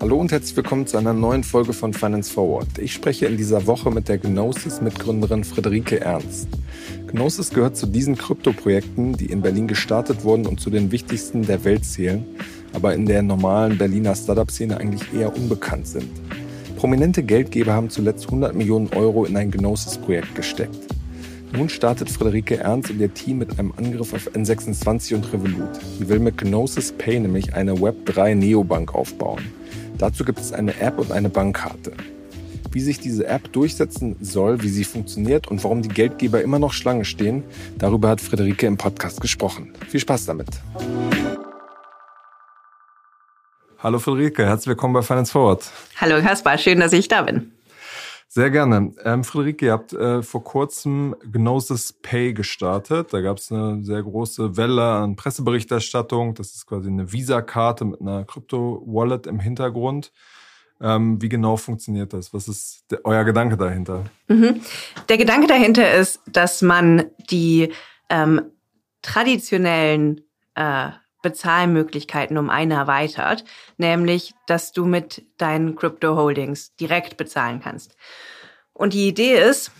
Hallo und herzlich willkommen zu einer neuen Folge von Finance Forward. Ich spreche in dieser Woche mit der Gnosis-Mitgründerin Friederike Ernst. Gnosis gehört zu diesen Krypto-Projekten, die in Berlin gestartet wurden und zu den wichtigsten der Welt zählen, aber in der normalen Berliner Startup-Szene eigentlich eher unbekannt sind. Prominente Geldgeber haben zuletzt 100 Millionen Euro in ein Gnosis-Projekt gesteckt. Nun startet Friederike Ernst und ihr Team mit einem Angriff auf N26 und Revolut. Sie will mit Gnosis Pay nämlich eine Web3 Neobank aufbauen. Dazu gibt es eine App und eine Bankkarte. Wie sich diese App durchsetzen soll, wie sie funktioniert und warum die Geldgeber immer noch Schlange stehen, darüber hat Friederike im Podcast gesprochen. Viel Spaß damit. Hallo Friederike, herzlich willkommen bei Finance Forward. Hallo Kaspar, schön, dass ich da bin. Sehr gerne. Ähm, Friederike, ihr habt äh, vor kurzem Gnosis Pay gestartet. Da gab es eine sehr große Welle an Presseberichterstattung. Das ist quasi eine Visa-Karte mit einer Krypto-Wallet im Hintergrund. Ähm, wie genau funktioniert das? Was ist der, euer Gedanke dahinter? Mhm. Der Gedanke dahinter ist, dass man die ähm, traditionellen äh, Bezahlmöglichkeiten um eine erweitert, nämlich, dass du mit deinen Crypto Holdings direkt bezahlen kannst. Und die Idee ist,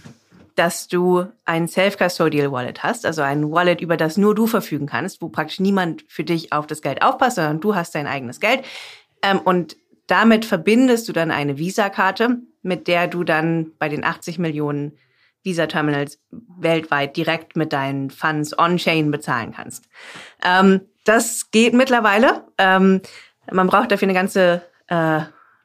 dass du ein Self-Custodial Wallet hast, also ein Wallet, über das nur du verfügen kannst, wo praktisch niemand für dich auf das Geld aufpasst, sondern du hast dein eigenes Geld. Ähm, und damit verbindest du dann eine Visa-Karte, mit der du dann bei den 80 Millionen Visa-Terminals weltweit direkt mit deinen Funds on-chain bezahlen kannst. Ähm, das geht mittlerweile. Ähm, man braucht dafür eine ganze, äh,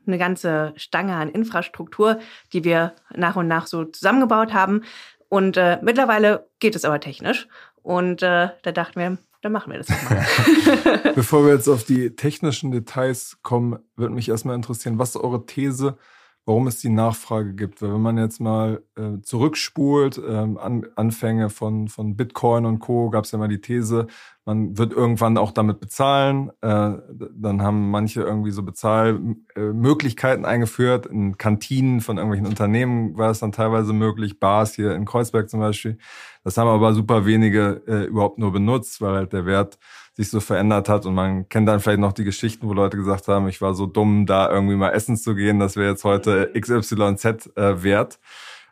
eine ganze Stange an Infrastruktur, die wir nach und nach so zusammengebaut haben. Und äh, mittlerweile geht es aber technisch. Und äh, da dachten wir, dann machen wir das mal. Bevor wir jetzt auf die technischen Details kommen, würde mich erstmal interessieren, was ist eure These, warum es die Nachfrage gibt. Weil wenn man jetzt mal äh, zurückspult, ähm, an, Anfänge von, von Bitcoin und Co., gab es ja mal die These, man wird irgendwann auch damit bezahlen. Äh, dann haben manche irgendwie so Bezahlmöglichkeiten eingeführt. In Kantinen von irgendwelchen Unternehmen war es dann teilweise möglich, Bars hier in Kreuzberg zum Beispiel. Das haben aber super wenige äh, überhaupt nur benutzt, weil halt der Wert sich so verändert hat. Und man kennt dann vielleicht noch die Geschichten, wo Leute gesagt haben, ich war so dumm, da irgendwie mal essen zu gehen, das wäre jetzt heute XYZ äh, wert.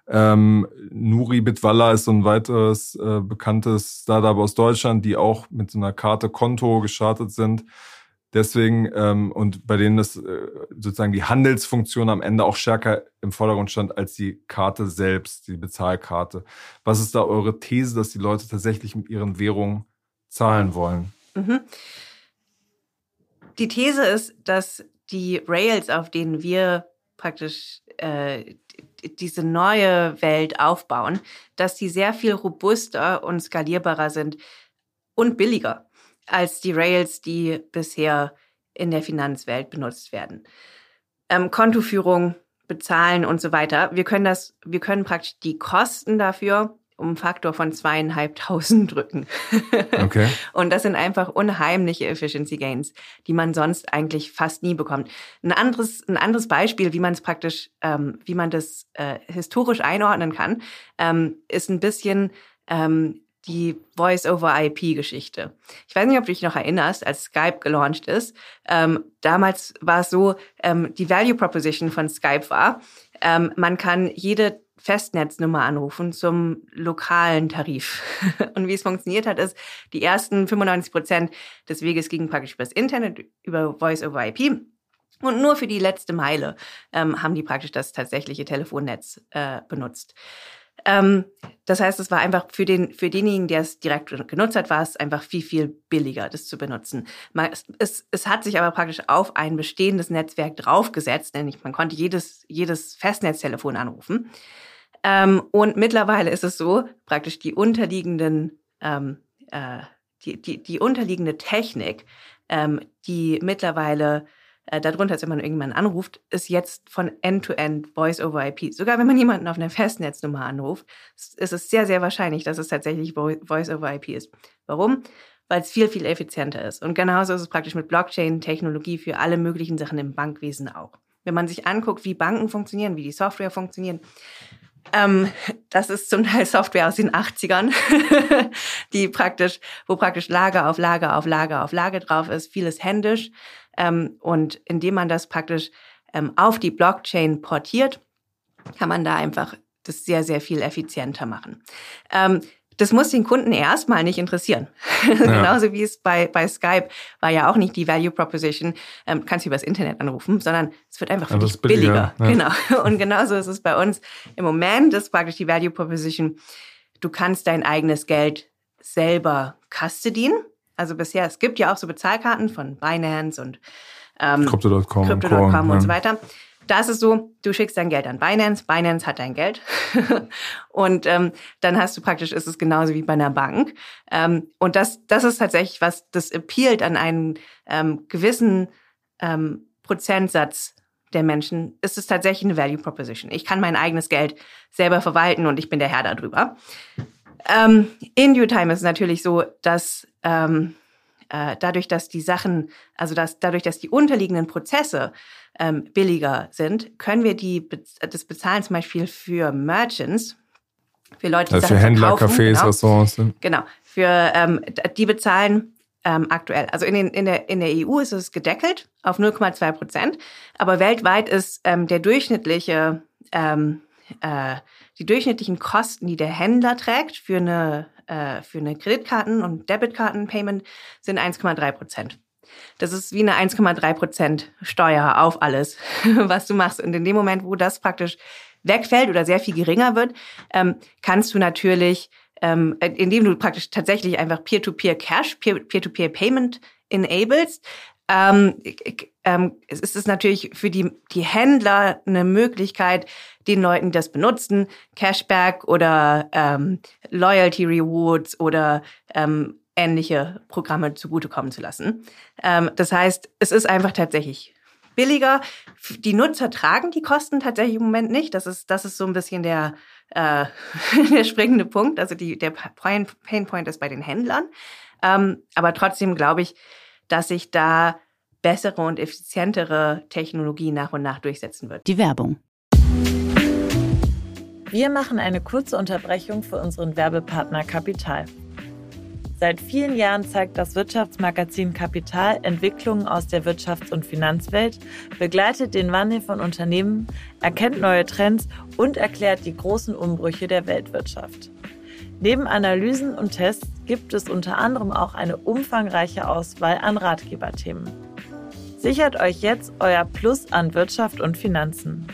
Ähm, Nuri Bitwalla ist so ein weiteres äh, bekanntes Startup aus Deutschland, die auch mit so einer Karte Konto gestartet sind. Deswegen, ähm, und bei denen das äh, sozusagen die Handelsfunktion am Ende auch stärker im Vordergrund stand als die Karte selbst, die Bezahlkarte. Was ist da eure These, dass die Leute tatsächlich mit ihren Währungen zahlen wollen? Mhm. Die These ist, dass die Rails, auf denen wir praktisch äh, diese neue Welt aufbauen, dass die sehr viel robuster und skalierbarer sind und billiger als die Rails, die bisher in der Finanzwelt benutzt werden. Ähm, Kontoführung, bezahlen und so weiter. Wir können das, wir können praktisch die Kosten dafür um einen Faktor von zweieinhalbtausend drücken. Okay. und das sind einfach unheimliche Efficiency Gains, die man sonst eigentlich fast nie bekommt. Ein anderes, ein anderes Beispiel, wie man es praktisch, ähm, wie man das äh, historisch einordnen kann, ähm, ist ein bisschen ähm, die Voice-over-IP-Geschichte. Ich weiß nicht, ob du dich noch erinnerst, als Skype gelauncht ist. Ähm, damals war es so, ähm, die Value Proposition von Skype war, ähm, man kann jede Festnetznummer anrufen zum lokalen Tarif. Und wie es funktioniert hat, ist, die ersten 95 Prozent des Weges gingen praktisch übers Internet, über Voice over IP. Und nur für die letzte Meile ähm, haben die praktisch das tatsächliche Telefonnetz äh, benutzt. Ähm, das heißt, es war einfach für, den, für denjenigen, der es direkt genutzt hat, war es einfach viel, viel billiger, das zu benutzen. Man, es, es hat sich aber praktisch auf ein bestehendes Netzwerk draufgesetzt, nämlich man konnte jedes, jedes Festnetztelefon anrufen. Ähm, und mittlerweile ist es so, praktisch die unterliegenden, ähm, äh, die, die, die unterliegende Technik, ähm, die mittlerweile äh, darunter ist, wenn man irgendjemanden anruft, ist jetzt von End-to-End Voice-over-IP. Sogar wenn man jemanden auf einer Festnetznummer anruft, ist es sehr, sehr wahrscheinlich, dass es tatsächlich Voice-over-IP ist. Warum? Weil es viel, viel effizienter ist. Und genauso ist es praktisch mit Blockchain-Technologie für alle möglichen Sachen im Bankwesen auch. Wenn man sich anguckt, wie Banken funktionieren, wie die Software funktionieren, Ähm, das ist zum Teil Software aus den 80ern, die praktisch, wo praktisch Lager auf Lager auf Lager auf Lager drauf ist, vieles händisch. Ähm, und indem man das praktisch ähm, auf die Blockchain portiert, kann man da einfach das sehr, sehr viel effizienter machen. Das muss den Kunden erstmal nicht interessieren. Ja. Genauso wie es bei, bei Skype war ja auch nicht die Value Proposition, ähm, kannst du übers Internet anrufen, sondern es wird einfach für dich billiger. billiger. Ja. Genau. Und genauso ist es bei uns. Im Moment ist praktisch die Value Proposition, du kannst dein eigenes Geld selber custodien. Also bisher, es gibt ja auch so Bezahlkarten von Binance und ähm, Crypto.com Crypto und, und so weiter. Da ist es so, du schickst dein Geld an Binance, Binance hat dein Geld und ähm, dann hast du praktisch, ist es genauso wie bei einer Bank. Ähm, und das, das ist tatsächlich was, das appealt an einen ähm, gewissen ähm, Prozentsatz der Menschen, ist es tatsächlich eine Value Proposition. Ich kann mein eigenes Geld selber verwalten und ich bin der Herr darüber. Ähm, in Due Time ist es natürlich so, dass ähm, äh, dadurch, dass die Sachen, also dass, dadurch, dass die unterliegenden Prozesse ähm, billiger sind, können wir die, das bezahlen zum Beispiel für Merchants, für Leute, die also Sachen für Händler, Cafés, genau. Restaurants. Ne? Genau, für ähm, die bezahlen ähm, aktuell. Also in, den, in, der, in der EU ist es gedeckelt auf 0,2 Prozent, aber weltweit ist ähm, der durchschnittliche ähm, äh, die durchschnittlichen Kosten, die der Händler trägt für eine äh, für eine Kreditkarten- und Debitkarten-Payment sind 1,3 Prozent. Das ist wie eine 1,3 Prozent Steuer auf alles, was du machst. Und in dem Moment, wo das praktisch wegfällt oder sehr viel geringer wird, ähm, kannst du natürlich, ähm, indem du praktisch tatsächlich einfach Peer-to-Peer-Cash, Peer-to-Peer-Payment enablest, ähm, ähm, es ist natürlich für die, die Händler eine Möglichkeit, den Leuten, die das benutzen, Cashback oder ähm, Loyalty Rewards oder ähm, ähnliche Programme zugutekommen zu lassen. Ähm, das heißt, es ist einfach tatsächlich billiger. Die Nutzer tragen die Kosten tatsächlich im Moment nicht. Das ist, das ist so ein bisschen der, äh, der springende Punkt. Also die, der Pain Point ist bei den Händlern. Ähm, aber trotzdem glaube ich, dass sich da bessere und effizientere Technologie nach und nach durchsetzen wird. Die Werbung. Wir machen eine kurze Unterbrechung für unseren Werbepartner Kapital. Seit vielen Jahren zeigt das Wirtschaftsmagazin Kapital Entwicklungen aus der Wirtschafts- und Finanzwelt, begleitet den Wandel von Unternehmen, erkennt neue Trends und erklärt die großen Umbrüche der Weltwirtschaft. Neben Analysen und Tests gibt es unter anderem auch eine umfangreiche Auswahl an Ratgeberthemen. Sichert euch jetzt euer Plus an Wirtschaft und Finanzen.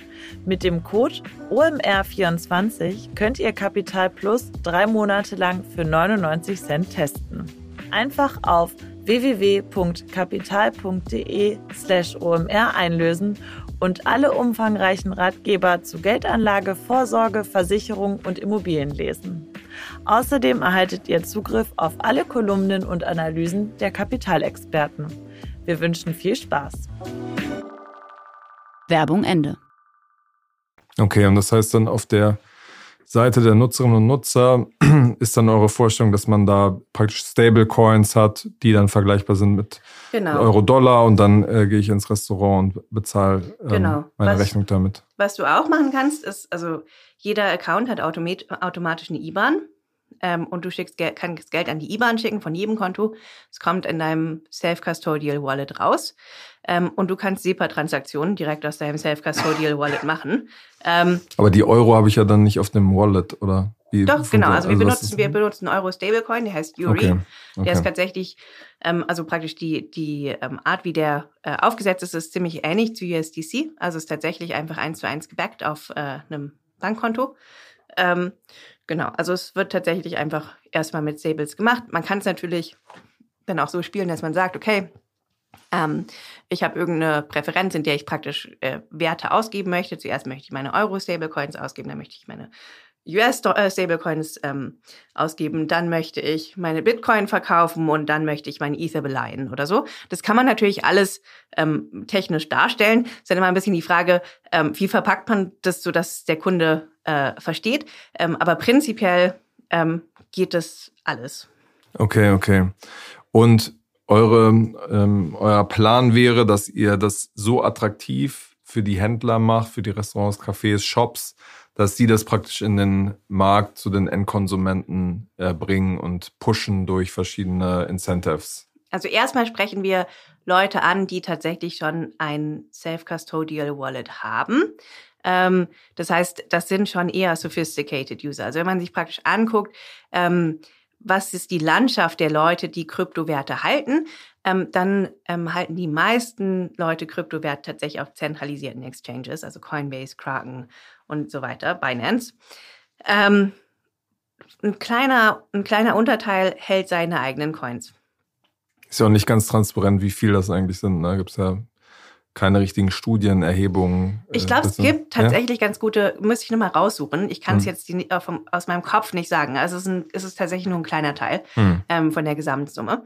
Mit dem Code OMR24 könnt ihr Kapital Plus drei Monate lang für 99 Cent testen. Einfach auf www.kapital.de slash OMR einlösen und alle umfangreichen Ratgeber zu Geldanlage, Vorsorge, Versicherung und Immobilien lesen. Außerdem erhaltet ihr Zugriff auf alle Kolumnen und Analysen der Kapitalexperten. Wir wünschen viel Spaß. Werbung Ende. Okay, und das heißt dann auf der Seite der Nutzerinnen und Nutzer ist dann eure Vorstellung, dass man da praktisch Stablecoins hat, die dann vergleichbar sind mit genau. Euro-Dollar und dann äh, gehe ich ins Restaurant und bezahle ähm, genau. meine was, Rechnung damit. Was du auch machen kannst, ist, also jeder Account hat automatisch eine IBAN ähm, und du schickst, kannst Geld an die IBAN schicken von jedem Konto. Es kommt in deinem Self-Custodial Wallet raus. Ähm, und du kannst SEPA-Transaktionen direkt aus deinem Self-Custodial Wallet machen. Ähm, Aber die Euro habe ich ja dann nicht auf dem Wallet, oder? Wie Doch, genau. Also, wir, also benutzen, wir benutzen Euro Stablecoin, der heißt Yuri. Okay. Okay. Der ist tatsächlich, ähm, also praktisch die, die ähm, Art, wie der äh, aufgesetzt ist, ist ziemlich ähnlich zu USDC. Also ist tatsächlich einfach eins zu eins gebackt auf äh, einem Bankkonto. Ähm, Genau, also es wird tatsächlich einfach erstmal mit Stables gemacht. Man kann es natürlich dann auch so spielen, dass man sagt, okay, ähm, ich habe irgendeine Präferenz, in der ich praktisch äh, Werte ausgeben möchte. Zuerst möchte ich meine Euro-Stablecoins ausgeben, dann möchte ich meine US-Stablecoins äh, ähm, ausgeben, dann möchte ich meine Bitcoin verkaufen und dann möchte ich mein Ether beleihen oder so. Das kann man natürlich alles ähm, technisch darstellen. Es ist dann immer ein bisschen die Frage, ähm, wie verpackt man das, so dass der Kunde äh, versteht. Ähm, aber prinzipiell ähm, geht das alles. Okay, okay. Und eure, ähm, euer Plan wäre, dass ihr das so attraktiv für die Händler macht, für die Restaurants, Cafés, Shops, dass sie das praktisch in den Markt zu den Endkonsumenten äh, bringen und pushen durch verschiedene Incentives. Also erstmal sprechen wir Leute an, die tatsächlich schon ein Self-Custodial Wallet haben. Ähm, das heißt, das sind schon eher sophisticated User. Also wenn man sich praktisch anguckt, ähm, was ist die Landschaft der Leute, die Kryptowerte halten, ähm, dann ähm, halten die meisten Leute Kryptowerte tatsächlich auf zentralisierten Exchanges, also Coinbase, Kraken und so weiter, Binance. Ähm, ein kleiner, ein kleiner Unterteil hält seine eigenen Coins. Ist ja auch nicht ganz transparent, wie viel das eigentlich sind. Da ne? gibt es ja keine richtigen Studien, Erhebungen. Ich glaube, es gibt tatsächlich ja? ganz gute, müsste ich nochmal raussuchen. Ich kann es hm. jetzt die, äh, vom, aus meinem Kopf nicht sagen. Also es ist, ein, es ist tatsächlich nur ein kleiner Teil hm. ähm, von der Gesamtsumme.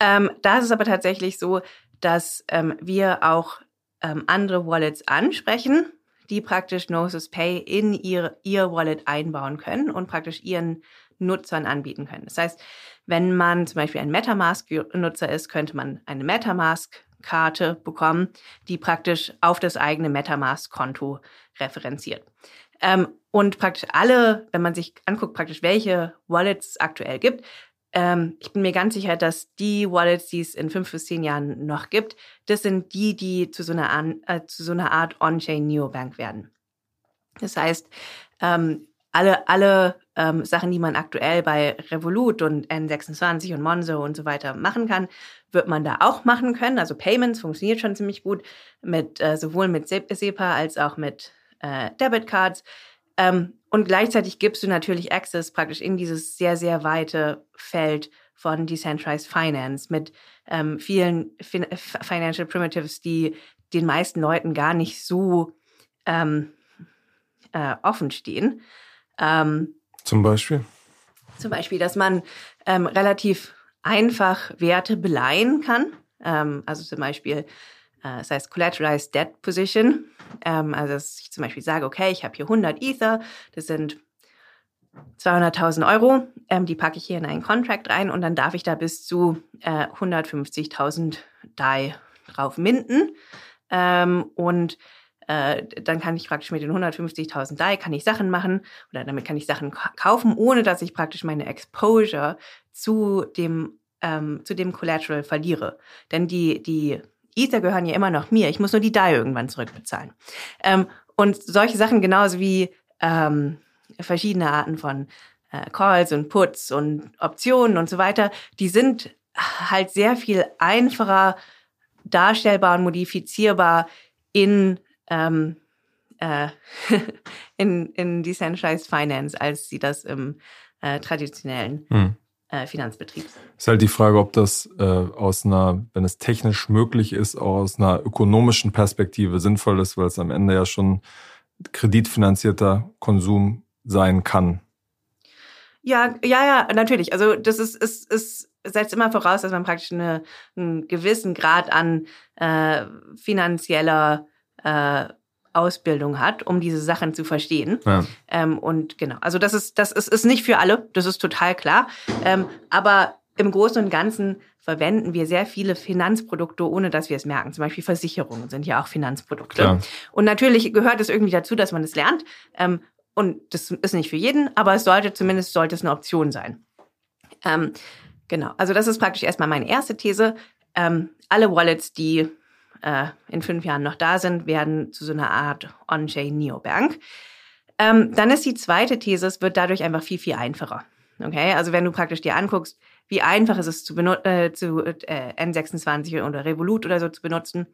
Ähm, da ist es aber tatsächlich so, dass ähm, wir auch ähm, andere Wallets ansprechen, die praktisch Gnosis Pay in ihr, ihr Wallet einbauen können und praktisch ihren Nutzern anbieten können. Das heißt, wenn man zum Beispiel ein Metamask-Nutzer ist, könnte man eine Metamask-Karte bekommen, die praktisch auf das eigene Metamask-Konto referenziert. Ähm, und praktisch alle, wenn man sich anguckt, praktisch welche Wallets es aktuell gibt, ähm, ich bin mir ganz sicher, dass die Wallets, die es in fünf bis zehn Jahren noch gibt, das sind die, die zu so einer, äh, zu so einer Art On-Chain Neobank werden. Das heißt, ähm, alle, alle ähm, Sachen, die man aktuell bei Revolut und N26 und Monzo und so weiter machen kann, wird man da auch machen können. Also Payments funktioniert schon ziemlich gut mit äh, sowohl mit SEPA als auch mit äh, Debit Cards. Ähm, und gleichzeitig gibst du natürlich Access praktisch in dieses sehr, sehr weite Feld von Decentralized Finance mit ähm, vielen fin Financial Primitives, die den meisten Leuten gar nicht so ähm, äh, offen stehen. Ähm, zum Beispiel? Zum Beispiel, dass man ähm, relativ einfach Werte beleihen kann. Ähm, also zum Beispiel äh, das heißt Collateralized Debt Position. Ähm, also dass ich zum Beispiel sage, okay, ich habe hier 100 Ether, das sind 200.000 Euro, ähm, die packe ich hier in einen Contract rein und dann darf ich da bis zu äh, 150.000 DAI drauf minden. Ähm, und äh, dann kann ich praktisch mit den 150.000 DAI kann ich Sachen machen oder damit kann ich Sachen kaufen, ohne dass ich praktisch meine Exposure zu dem ähm, zu dem Collateral verliere. Denn die die Ether gehören ja immer noch mir. Ich muss nur die DAI irgendwann zurückbezahlen. Ähm, und solche Sachen genauso wie ähm, verschiedene Arten von äh, Calls und Puts und Optionen und so weiter, die sind halt sehr viel einfacher darstellbar und modifizierbar in, ähm, äh, in, in Decentralized Finance, als sie das im äh, traditionellen hm äh, Finanzbetriebs. Ist halt die Frage, ob das äh, aus einer, wenn es technisch möglich ist, auch aus einer ökonomischen Perspektive sinnvoll ist, weil es am Ende ja schon kreditfinanzierter Konsum sein kann. Ja, ja, ja, natürlich. Also das ist, ist, ist setzt immer voraus, dass man praktisch eine, einen gewissen Grad an äh, finanzieller äh, Ausbildung hat, um diese Sachen zu verstehen. Ja. Ähm, und genau, also das ist, das ist, ist nicht für alle, das ist total klar. Ähm, aber im Großen und Ganzen verwenden wir sehr viele Finanzprodukte, ohne dass wir es merken. Zum Beispiel Versicherungen sind ja auch Finanzprodukte. Klar. Und natürlich gehört es irgendwie dazu, dass man es lernt. Ähm, und das ist nicht für jeden, aber es sollte zumindest sollte es eine Option sein. Ähm, genau, also das ist praktisch erstmal meine erste These. Ähm, alle Wallets, die äh, in fünf Jahren noch da sind, werden zu so einer Art On-Chain Neobank. Ähm, dann ist die zweite These, es wird dadurch einfach viel, viel einfacher. Okay, also wenn du praktisch dir anguckst, wie einfach ist es zu, äh, zu äh, N26 oder Revolut oder so zu benutzen,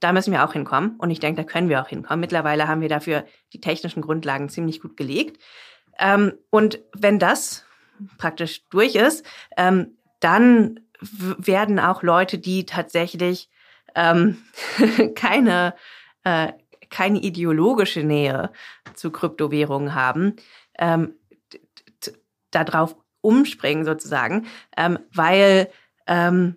da müssen wir auch hinkommen. Und ich denke, da können wir auch hinkommen. Mittlerweile haben wir dafür die technischen Grundlagen ziemlich gut gelegt. Ähm, und wenn das praktisch durch ist, ähm, dann werden auch Leute, die tatsächlich ähm, keine, äh, keine ideologische Nähe zu Kryptowährungen haben, ähm, darauf umspringen sozusagen, ähm, weil ähm,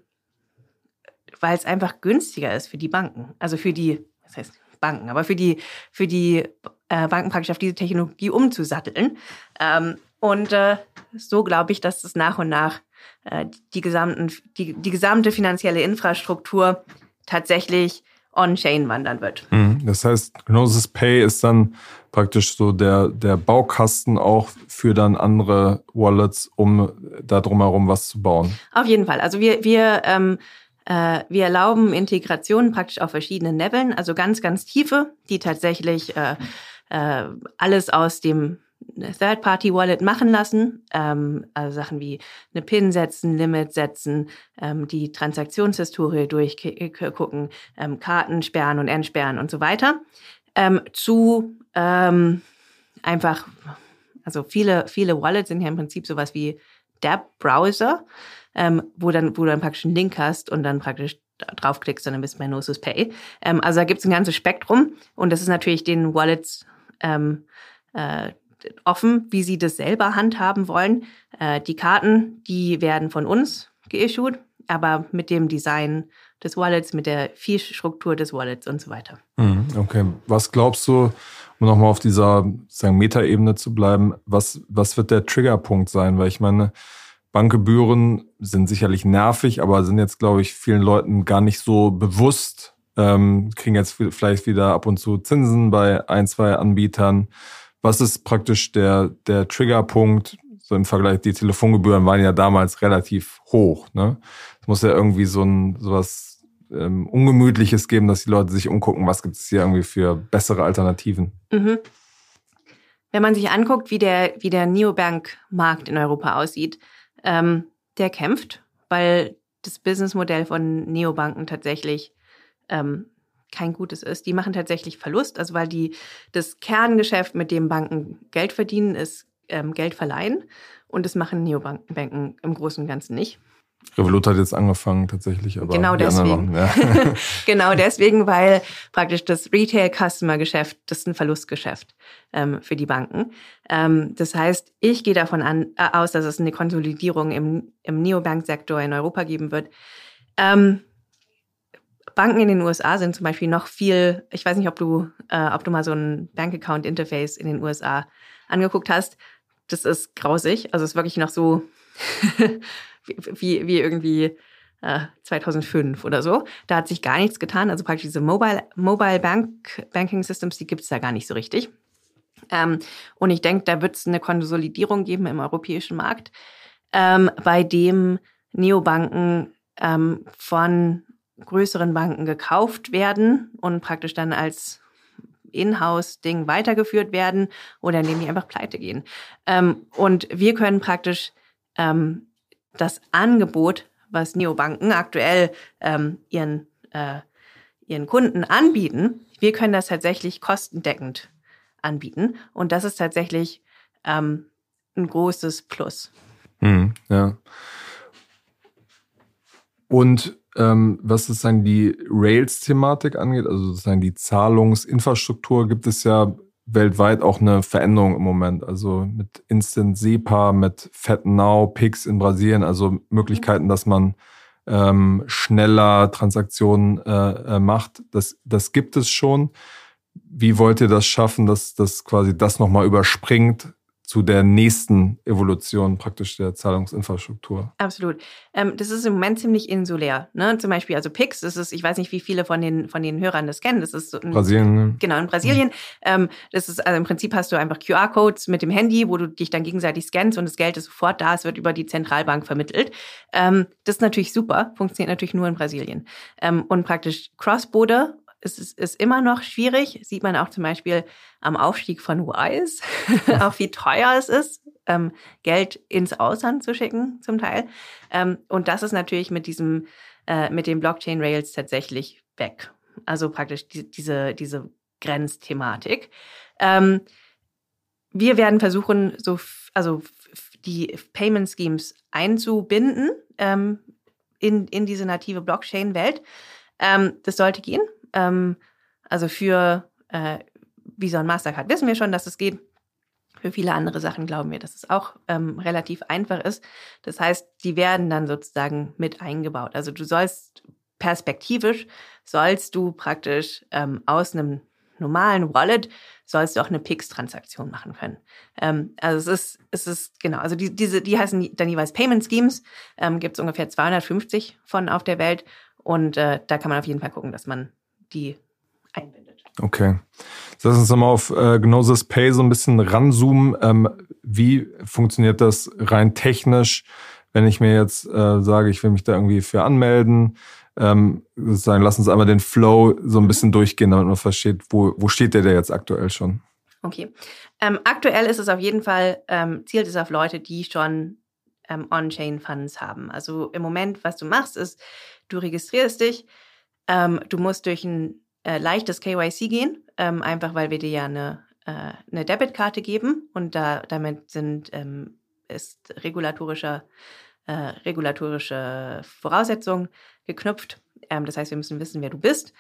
weil es einfach günstiger ist für die Banken, also für die, was heißt Banken, aber für die für die äh, Banken praktisch auf diese Technologie umzusatteln. Ähm, und äh, so glaube ich, dass es nach und nach äh, die, gesamten, die, die gesamte finanzielle Infrastruktur tatsächlich on-chain wandern wird. Mhm. Das heißt, Gnosis Pay ist dann praktisch so der, der Baukasten auch für dann andere Wallets, um da drumherum was zu bauen. Auf jeden Fall. Also wir, wir, ähm, äh, wir erlauben Integrationen praktisch auf verschiedenen Leveln, also ganz, ganz tiefe, die tatsächlich äh, äh, alles aus dem Third-Party-Wallet machen lassen, ähm, also Sachen wie eine PIN setzen, Limit setzen, ähm, die Transaktionshistorie durchgucken, ähm, Karten sperren und entsperren und so weiter, ähm, zu ähm, einfach, also viele, viele Wallets sind ja im Prinzip sowas wie der Browser, ähm, wo, dann, wo du dann praktisch einen Link hast und dann praktisch draufklickst und dann bist du bei Gnosis Pay. Ähm, also da gibt es ein ganzes Spektrum und das ist natürlich den Wallets ähm, äh, offen, wie sie das selber handhaben wollen. Äh, die Karten, die werden von uns geissued, aber mit dem Design des Wallets, mit der Fee-Struktur des Wallets und so weiter. Mhm, okay. Was glaubst du, um nochmal auf dieser sagen, Metaebene zu bleiben, was, was wird der Triggerpunkt sein? Weil ich meine, Bankgebühren sind sicherlich nervig, aber sind jetzt, glaube ich, vielen Leuten gar nicht so bewusst. Ähm, kriegen jetzt vielleicht wieder ab und zu Zinsen bei ein, zwei Anbietern. Was ist praktisch der, der Triggerpunkt? So im Vergleich, die Telefongebühren waren ja damals relativ hoch. Ne? Es muss ja irgendwie so ein sowas ähm, Ungemütliches geben, dass die Leute sich umgucken, was gibt es hier irgendwie für bessere Alternativen. Mhm. Wenn man sich anguckt, wie der, wie der Neobank-Markt in Europa aussieht, ähm, der kämpft, weil das Businessmodell von Neobanken tatsächlich ähm, kein gutes ist. Die machen tatsächlich Verlust, also weil die das Kerngeschäft, mit dem Banken Geld verdienen, ist ähm, Geld verleihen. Und das machen Neobanken im Großen und Ganzen nicht. Revolut hat jetzt angefangen tatsächlich, aber genau deswegen. Machen, ja. genau deswegen, weil praktisch das Retail-Customer-Geschäft, das ist ein Verlustgeschäft ähm, für die Banken. Ähm, das heißt, ich gehe davon an, äh, aus, dass es eine Konsolidierung im, im Neobank-Sektor in Europa geben wird. Ähm, Banken in den USA sind zum Beispiel noch viel, ich weiß nicht, ob du, äh, ob du mal so ein Bank-Account-Interface in den USA angeguckt hast. Das ist grausig. Also es ist wirklich noch so wie, wie irgendwie äh, 2005 oder so. Da hat sich gar nichts getan. Also praktisch diese Mobile, Mobile Bank, Banking Systems, die gibt es da gar nicht so richtig. Ähm, und ich denke, da wird es eine Konsolidierung geben im europäischen Markt, ähm, bei dem Neobanken ähm, von größeren Banken gekauft werden und praktisch dann als Inhouse-Ding weitergeführt werden oder indem die einfach pleite gehen. Ähm, und wir können praktisch ähm, das Angebot, was Neobanken aktuell ähm, ihren, äh, ihren Kunden anbieten, wir können das tatsächlich kostendeckend anbieten. Und das ist tatsächlich ähm, ein großes Plus. Hm, ja. Und ähm, was sozusagen die Rails-Thematik angeht, also sozusagen die Zahlungsinfrastruktur, gibt es ja weltweit auch eine Veränderung im Moment. Also mit Instant SEPA, mit FatNow, Pix in Brasilien, also Möglichkeiten, dass man ähm, schneller Transaktionen äh, äh, macht. Das, das gibt es schon. Wie wollt ihr das schaffen, dass das quasi das nochmal überspringt, zu der nächsten Evolution praktisch der Zahlungsinfrastruktur. Absolut. Ähm, das ist im Moment ziemlich insulär. Ne? Zum Beispiel, also Pix, das ist, ich weiß nicht, wie viele von den, von den Hörern das kennen. Das ist ein, Brasilien. Ne? Genau, in Brasilien. Mhm. Ähm, das ist, also im Prinzip hast du einfach QR-Codes mit dem Handy, wo du dich dann gegenseitig scannst und das Geld ist sofort da. Es wird über die Zentralbank vermittelt. Ähm, das ist natürlich super, funktioniert natürlich nur in Brasilien. Ähm, und praktisch Cross-Border es ist, ist immer noch schwierig. Sieht man auch zum Beispiel am Aufstieg von Wise, auch wie teuer es ist, ähm, Geld ins Ausland zu schicken, zum Teil. Ähm, und das ist natürlich mit diesem, äh, mit den Blockchain Rails tatsächlich weg. Also praktisch die, diese, diese Grenzthematik. Ähm, wir werden versuchen, so, also die Payment Schemes einzubinden ähm, in, in diese native Blockchain-Welt. Ähm, das sollte gehen. Ähm, also für äh, Visa und Mastercard wissen wir schon, dass es geht. Für viele andere Sachen glauben wir, dass es auch ähm, relativ einfach ist. Das heißt, die werden dann sozusagen mit eingebaut. Also du sollst perspektivisch, sollst du praktisch ähm, aus einem normalen Wallet sollst du auch eine Pix-Transaktion machen können. Ähm, also es ist, es ist, genau, also die, diese, die heißen dann jeweils Payment Schemes, ähm, gibt es ungefähr 250 von auf der Welt und äh, da kann man auf jeden Fall gucken, dass man die einbindet. Okay. Lass uns nochmal auf äh, Gnosis Pay so ein bisschen ranzoomen. Ähm, wie funktioniert das rein technisch, wenn ich mir jetzt äh, sage, ich will mich da irgendwie für anmelden? Ähm, sozusagen, lass uns einmal den Flow so ein bisschen durchgehen, damit man versteht, wo, wo steht der, der jetzt aktuell schon? Okay. Ähm, aktuell ist es auf jeden Fall, ähm, zielt es auf Leute, die schon ähm, On-Chain-Funds haben. Also im Moment, was du machst, ist, du registrierst dich, ähm, du musst durch ein äh, leichtes KYC gehen, ähm, einfach weil wir dir ja eine, äh, eine Debitkarte geben und da damit sind ähm, ist regulatorischer äh, regulatorische Voraussetzungen geknüpft. Ähm, das heißt, wir müssen wissen, wer du bist.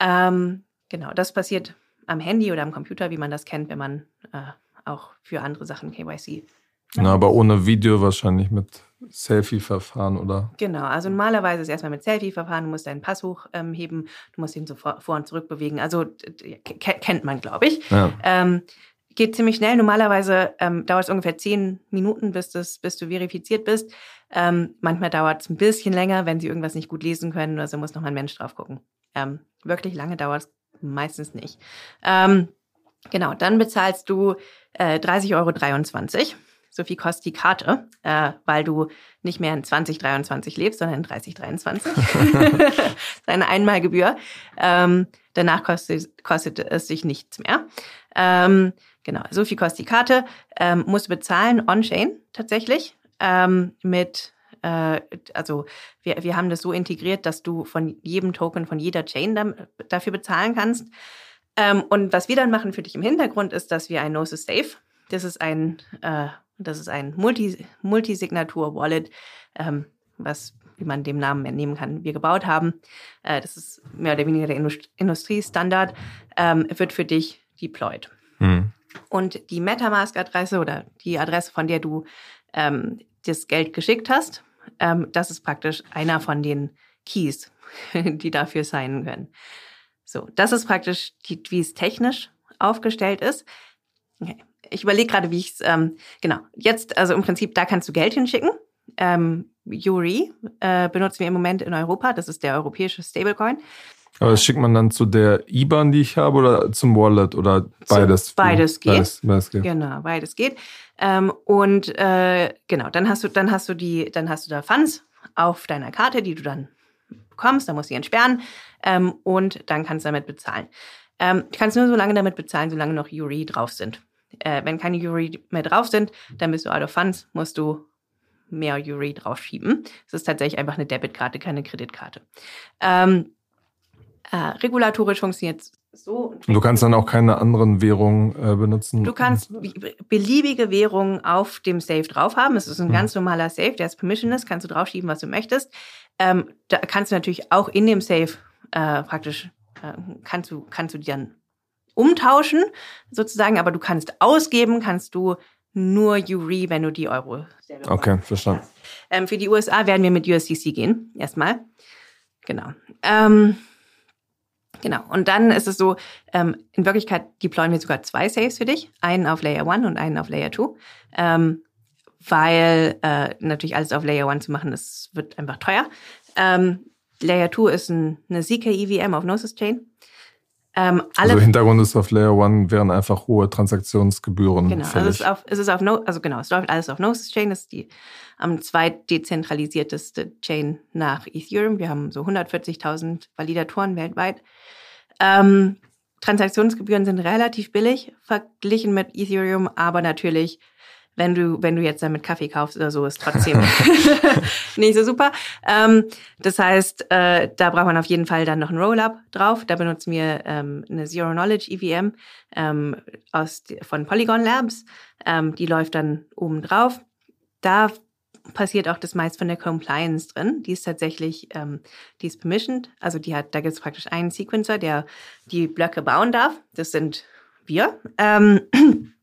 Ähm, genau, das passiert am Handy oder am Computer, wie man das kennt, wenn man äh, auch für andere Sachen KYC. Na, aber ohne Video wahrscheinlich mit Selfie-Verfahren, oder? Genau, also normalerweise ist erstmal mit Selfie-Verfahren, du musst deinen Pass hochheben, ähm, du musst ihn so vor, vor und zurück bewegen. Also kennt man, glaube ich. Ja. Ähm, geht ziemlich schnell. Normalerweise ähm, dauert es ungefähr zehn Minuten, bis, das, bis du verifiziert bist. Ähm, manchmal dauert es ein bisschen länger, wenn sie irgendwas nicht gut lesen können oder so muss noch mal ein Mensch drauf gucken. Ähm, wirklich lange dauert es meistens nicht. Ähm, genau, dann bezahlst du äh, 30,23 Euro. So viel kostet die Karte, äh, weil du nicht mehr in 2023 lebst, sondern in 3023. das ist eine Einmalgebühr. Ähm, danach kostet, kostet es sich nichts mehr. Ähm, genau, so viel kostet die Karte. Ähm, musst du bezahlen on-chain tatsächlich ähm, mit äh, also wir, wir haben das so integriert, dass du von jedem Token, von jeder Chain da, dafür bezahlen kannst. Ähm, und was wir dann machen für dich im Hintergrund ist, dass wir ein Gnosis Safe, das ist ein, äh, das ist ein Multi, Multisignatur-Wallet, ähm, was, wie man dem Namen entnehmen kann, wir gebaut haben. Äh, das ist mehr oder weniger der Indust Industriestandard, ähm, wird für dich deployed. Mhm. Und die Metamask-Adresse oder die Adresse, von der du ähm, das Geld geschickt hast, ähm, das ist praktisch einer von den Keys, die dafür sein können. So, das ist praktisch, die, wie es technisch aufgestellt ist. Okay. Ich überlege gerade, wie ich es, ähm, genau, jetzt, also im Prinzip, da kannst du Geld hinschicken. Ähm, Yuri äh, benutzen wir im Moment in Europa, das ist der europäische Stablecoin. Aber das schickt man dann zu der IBAN, die ich habe, oder zum Wallet oder beides? So, beides, geht. Beides, beides geht. Genau, beides geht. Ähm, und äh, genau, dann hast du, dann hast du die, dann hast du da Funds auf deiner Karte, die du dann bekommst, dann musst du die entsperren ähm, und dann kannst du damit bezahlen. Ähm, du kannst nur so lange damit bezahlen, solange noch URI drauf sind. Äh, wenn keine URI mehr drauf sind, dann bist du out of funds, musst du mehr URI draufschieben. Es ist tatsächlich einfach eine Debitkarte, keine Kreditkarte. Ähm, äh, regulatorisch funktioniert es so. Du kannst dann auch keine anderen Währungen äh, benutzen. Du kannst beliebige Währungen auf dem Safe drauf haben. Es ist ein mhm. ganz normaler Safe, der ist permissionless, kannst du draufschieben, was du möchtest. Ähm, da kannst du natürlich auch in dem Safe äh, praktisch, äh, kannst, du, kannst du die dann umtauschen, sozusagen, aber du kannst ausgeben, kannst du nur URI, wenn du die Euro selber Okay, verstanden. Ähm, für die USA werden wir mit USDC gehen, erstmal. Genau. Ähm, Genau. Und dann ist es so, ähm, in Wirklichkeit deployen wir sogar zwei Saves für dich. Einen auf Layer 1 und einen auf Layer 2. Ähm, weil äh, natürlich alles auf Layer 1 zu machen, das wird einfach teuer. Ähm, Layer 2 ist ein, eine ZK-EVM auf Gnosis Chain. Ähm, also Hintergrund ist auf Layer 1 wären einfach hohe Transaktionsgebühren. Genau, also es ist auf, es ist auf no, also genau, es läuft alles auf Gnosis Chain, das ist die am zweitdezentralisierteste Chain nach Ethereum. Wir haben so 140.000 Validatoren weltweit. Ähm, Transaktionsgebühren sind relativ billig verglichen mit Ethereum, aber natürlich wenn du, wenn du jetzt damit Kaffee kaufst oder so, ist trotzdem nicht so super. Ähm, das heißt, äh, da braucht man auf jeden Fall dann noch ein Rollup drauf. Da benutzen wir ähm, eine Zero Knowledge EVM ähm, aus, von Polygon Labs. Ähm, die läuft dann oben drauf. Da passiert auch das meist von der Compliance drin. Die ist tatsächlich, ähm, die ist permissioned. Also die hat, da gibt es praktisch einen Sequencer, der die Blöcke bauen darf. Das sind wir. Ähm,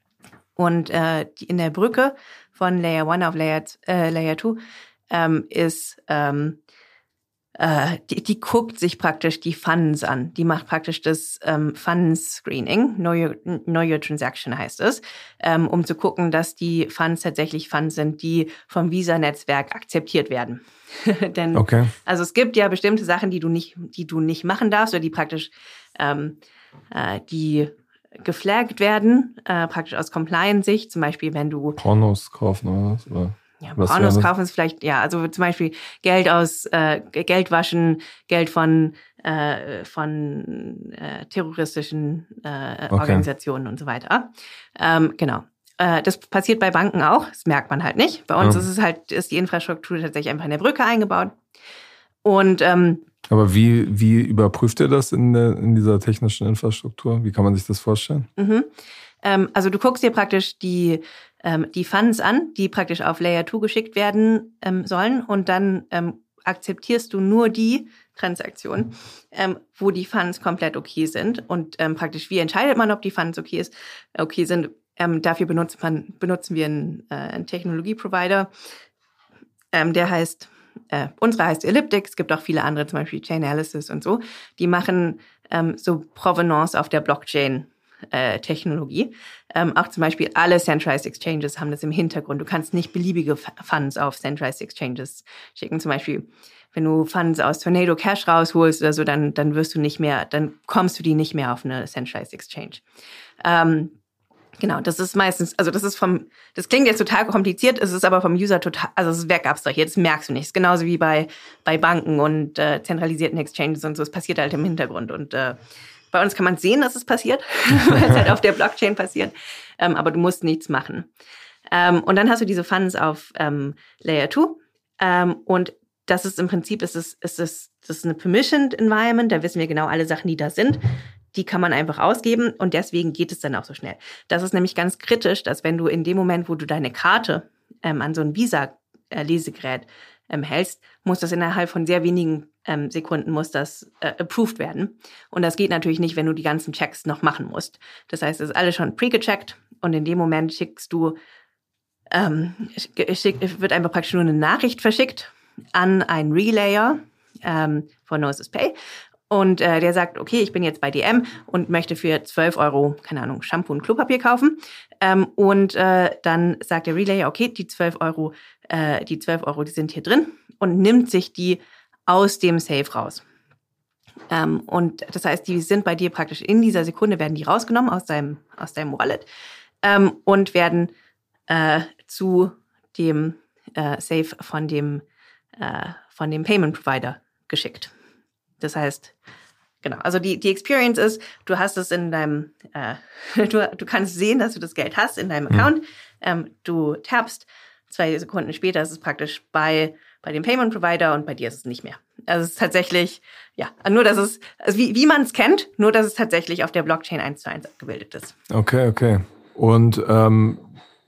und äh, in der Brücke von Layer 1 auf Layer, äh, Layer 2 ähm, ist, ähm, äh, die, die guckt sich praktisch die Funds an. Die macht praktisch das ähm, Funds Screening, know your, know your Transaction heißt es, ähm, um zu gucken, dass die Funds tatsächlich Funds sind, die vom Visa-Netzwerk akzeptiert werden. Denn okay. also es gibt ja bestimmte Sachen, die du nicht, die du nicht machen darfst oder die praktisch ähm, äh, die geflaggt werden, äh, praktisch aus Compliance-Sicht. Zum Beispiel, wenn du Pornos kaufen oder was? Oder? Ja, Pornos kaufen es vielleicht, ja, also zum Beispiel Geld aus, äh, Geld waschen, Geld von, äh, von äh, terroristischen äh, okay. Organisationen und so weiter. Ähm, genau. Äh, das passiert bei Banken auch, das merkt man halt nicht. Bei uns ja. ist es halt, ist die Infrastruktur tatsächlich einfach in der Brücke eingebaut. Und ähm, aber wie, wie überprüft ihr das in, der, in dieser technischen Infrastruktur? Wie kann man sich das vorstellen? Mhm. Ähm, also du guckst dir praktisch die ähm, die Funds an, die praktisch auf Layer 2 geschickt werden ähm, sollen und dann ähm, akzeptierst du nur die Transaktionen, ähm, wo die Funds komplett okay sind und ähm, praktisch wie entscheidet man, ob die Funds okay ist, okay sind. Ähm, dafür benutzt man, benutzen wir einen, äh, einen Technologieprovider, ähm, der heißt äh, unsere heißt Elliptic, es gibt auch viele andere, zum Beispiel Chainalysis und so, die machen ähm, so Provenance auf der Blockchain äh, Technologie. Ähm, auch zum Beispiel alle Centralized Exchanges haben das im Hintergrund. Du kannst nicht beliebige Funds auf Centralized Exchanges schicken. Zum Beispiel, wenn du Funds aus Tornado Cash rausholst oder so, dann, dann wirst du nicht mehr, dann kommst du die nicht mehr auf eine Centralized Exchange. Ähm, Genau, das ist meistens, also das ist vom, das klingt jetzt total kompliziert, es ist aber vom User total, also es ist wegabstrahiert, das merkst du nicht. Es ist genauso wie bei, bei Banken und äh, zentralisierten Exchanges und so, es passiert halt im Hintergrund. Und äh, bei uns kann man sehen, dass es passiert, weil es halt auf der Blockchain passiert. Ähm, aber du musst nichts machen. Ähm, und dann hast du diese Funds auf ähm, Layer 2. Ähm, und das ist im Prinzip, ist es, ist es, das ist eine Permissioned Environment. Da wissen wir genau alle Sachen, die da sind. Die kann man einfach ausgeben und deswegen geht es dann auch so schnell. Das ist nämlich ganz kritisch, dass wenn du in dem Moment, wo du deine Karte ähm, an so ein Visa-Lesegerät ähm, hältst, muss das innerhalb von sehr wenigen ähm, Sekunden muss das äh, approved werden. Und das geht natürlich nicht, wenn du die ganzen Checks noch machen musst. Das heißt, es ist alles schon pre-gecheckt und in dem Moment schickst du, ähm, schick, wird einfach praktisch nur eine Nachricht verschickt an einen Relayer ähm, von Gnosis Pay und äh, der sagt, okay, ich bin jetzt bei DM und möchte für 12 Euro, keine Ahnung, Shampoo und Klopapier kaufen. Ähm, und äh, dann sagt der Relay, okay, die 12 Euro, äh, die 12 Euro, die sind hier drin und nimmt sich die aus dem Safe raus. Ähm, und das heißt, die sind bei dir praktisch in dieser Sekunde, werden die rausgenommen aus deinem, aus deinem Wallet ähm, und werden äh, zu dem äh, Safe von dem, äh, von dem Payment Provider geschickt. Das heißt, genau, also die, die Experience ist, du hast es in deinem, äh, du, du kannst sehen, dass du das Geld hast in deinem mhm. Account. Mhm. Ähm, du tappst, zwei Sekunden später ist es praktisch bei, bei dem Payment Provider und bei dir ist es nicht mehr. Also es ist tatsächlich, ja, nur dass es, also wie, wie man es kennt, nur dass es tatsächlich auf der Blockchain eins zu eins abgebildet ist. Okay, okay. Und ähm,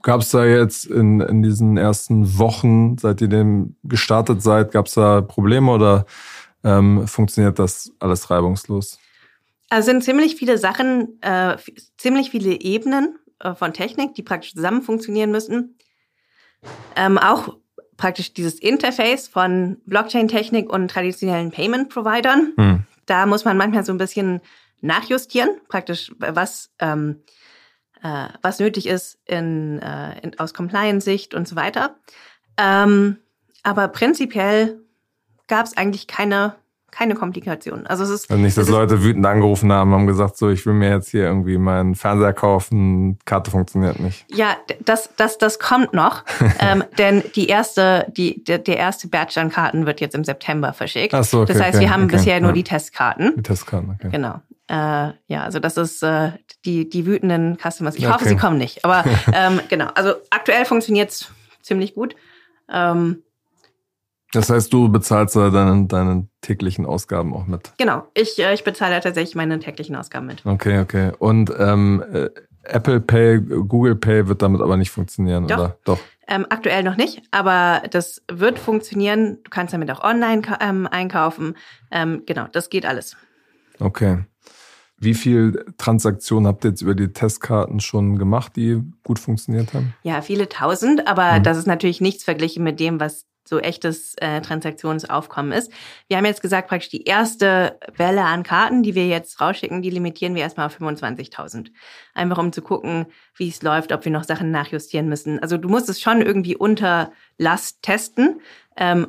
gab es da jetzt in, in diesen ersten Wochen, seit ihr dem gestartet seid, gab es da Probleme oder ähm, funktioniert das alles reibungslos? Also sind ziemlich viele Sachen, äh, ziemlich viele Ebenen äh, von Technik, die praktisch zusammen funktionieren müssen. Ähm, auch praktisch dieses Interface von Blockchain-Technik und traditionellen Payment-Providern. Hm. Da muss man manchmal so ein bisschen nachjustieren, praktisch was, ähm, äh, was nötig ist in, äh, in aus Compliance-Sicht und so weiter. Ähm, aber prinzipiell gab es eigentlich keine keine Komplikationen. Also es ist also nicht, dass Leute wütend angerufen haben, haben gesagt, so ich will mir jetzt hier irgendwie meinen Fernseher kaufen, Karte funktioniert nicht. Ja, das das das kommt noch, ähm, denn die erste die der, der erste Batch an Karten wird jetzt im September verschickt. Ach so, okay, das heißt, okay, wir haben okay, bisher nur ja. die Testkarten. Die Testkarten, okay. Genau. Äh, ja, also das ist äh, die die wütenden Customers. Ich hoffe, sie kommen nicht, aber ähm, genau. Also aktuell funktioniert's ziemlich gut. Ähm, das heißt, du bezahlst da deine, deine täglichen Ausgaben auch mit? Genau, ich, äh, ich bezahle tatsächlich meine täglichen Ausgaben mit. Okay, okay. Und ähm, äh, Apple Pay, Google Pay wird damit aber nicht funktionieren, Doch. oder? Doch. Ähm, aktuell noch nicht, aber das wird funktionieren. Du kannst damit auch online ähm, einkaufen. Ähm, genau, das geht alles. Okay. Wie viel Transaktionen habt ihr jetzt über die Testkarten schon gemacht, die gut funktioniert haben? Ja, viele tausend, aber mhm. das ist natürlich nichts verglichen mit dem, was so echtes äh, Transaktionsaufkommen ist. Wir haben jetzt gesagt, praktisch die erste Welle an Karten, die wir jetzt rausschicken, die limitieren wir erstmal auf 25.000. Einfach um zu gucken, wie es läuft, ob wir noch Sachen nachjustieren müssen. Also du musst es schon irgendwie unter Last testen. Ähm,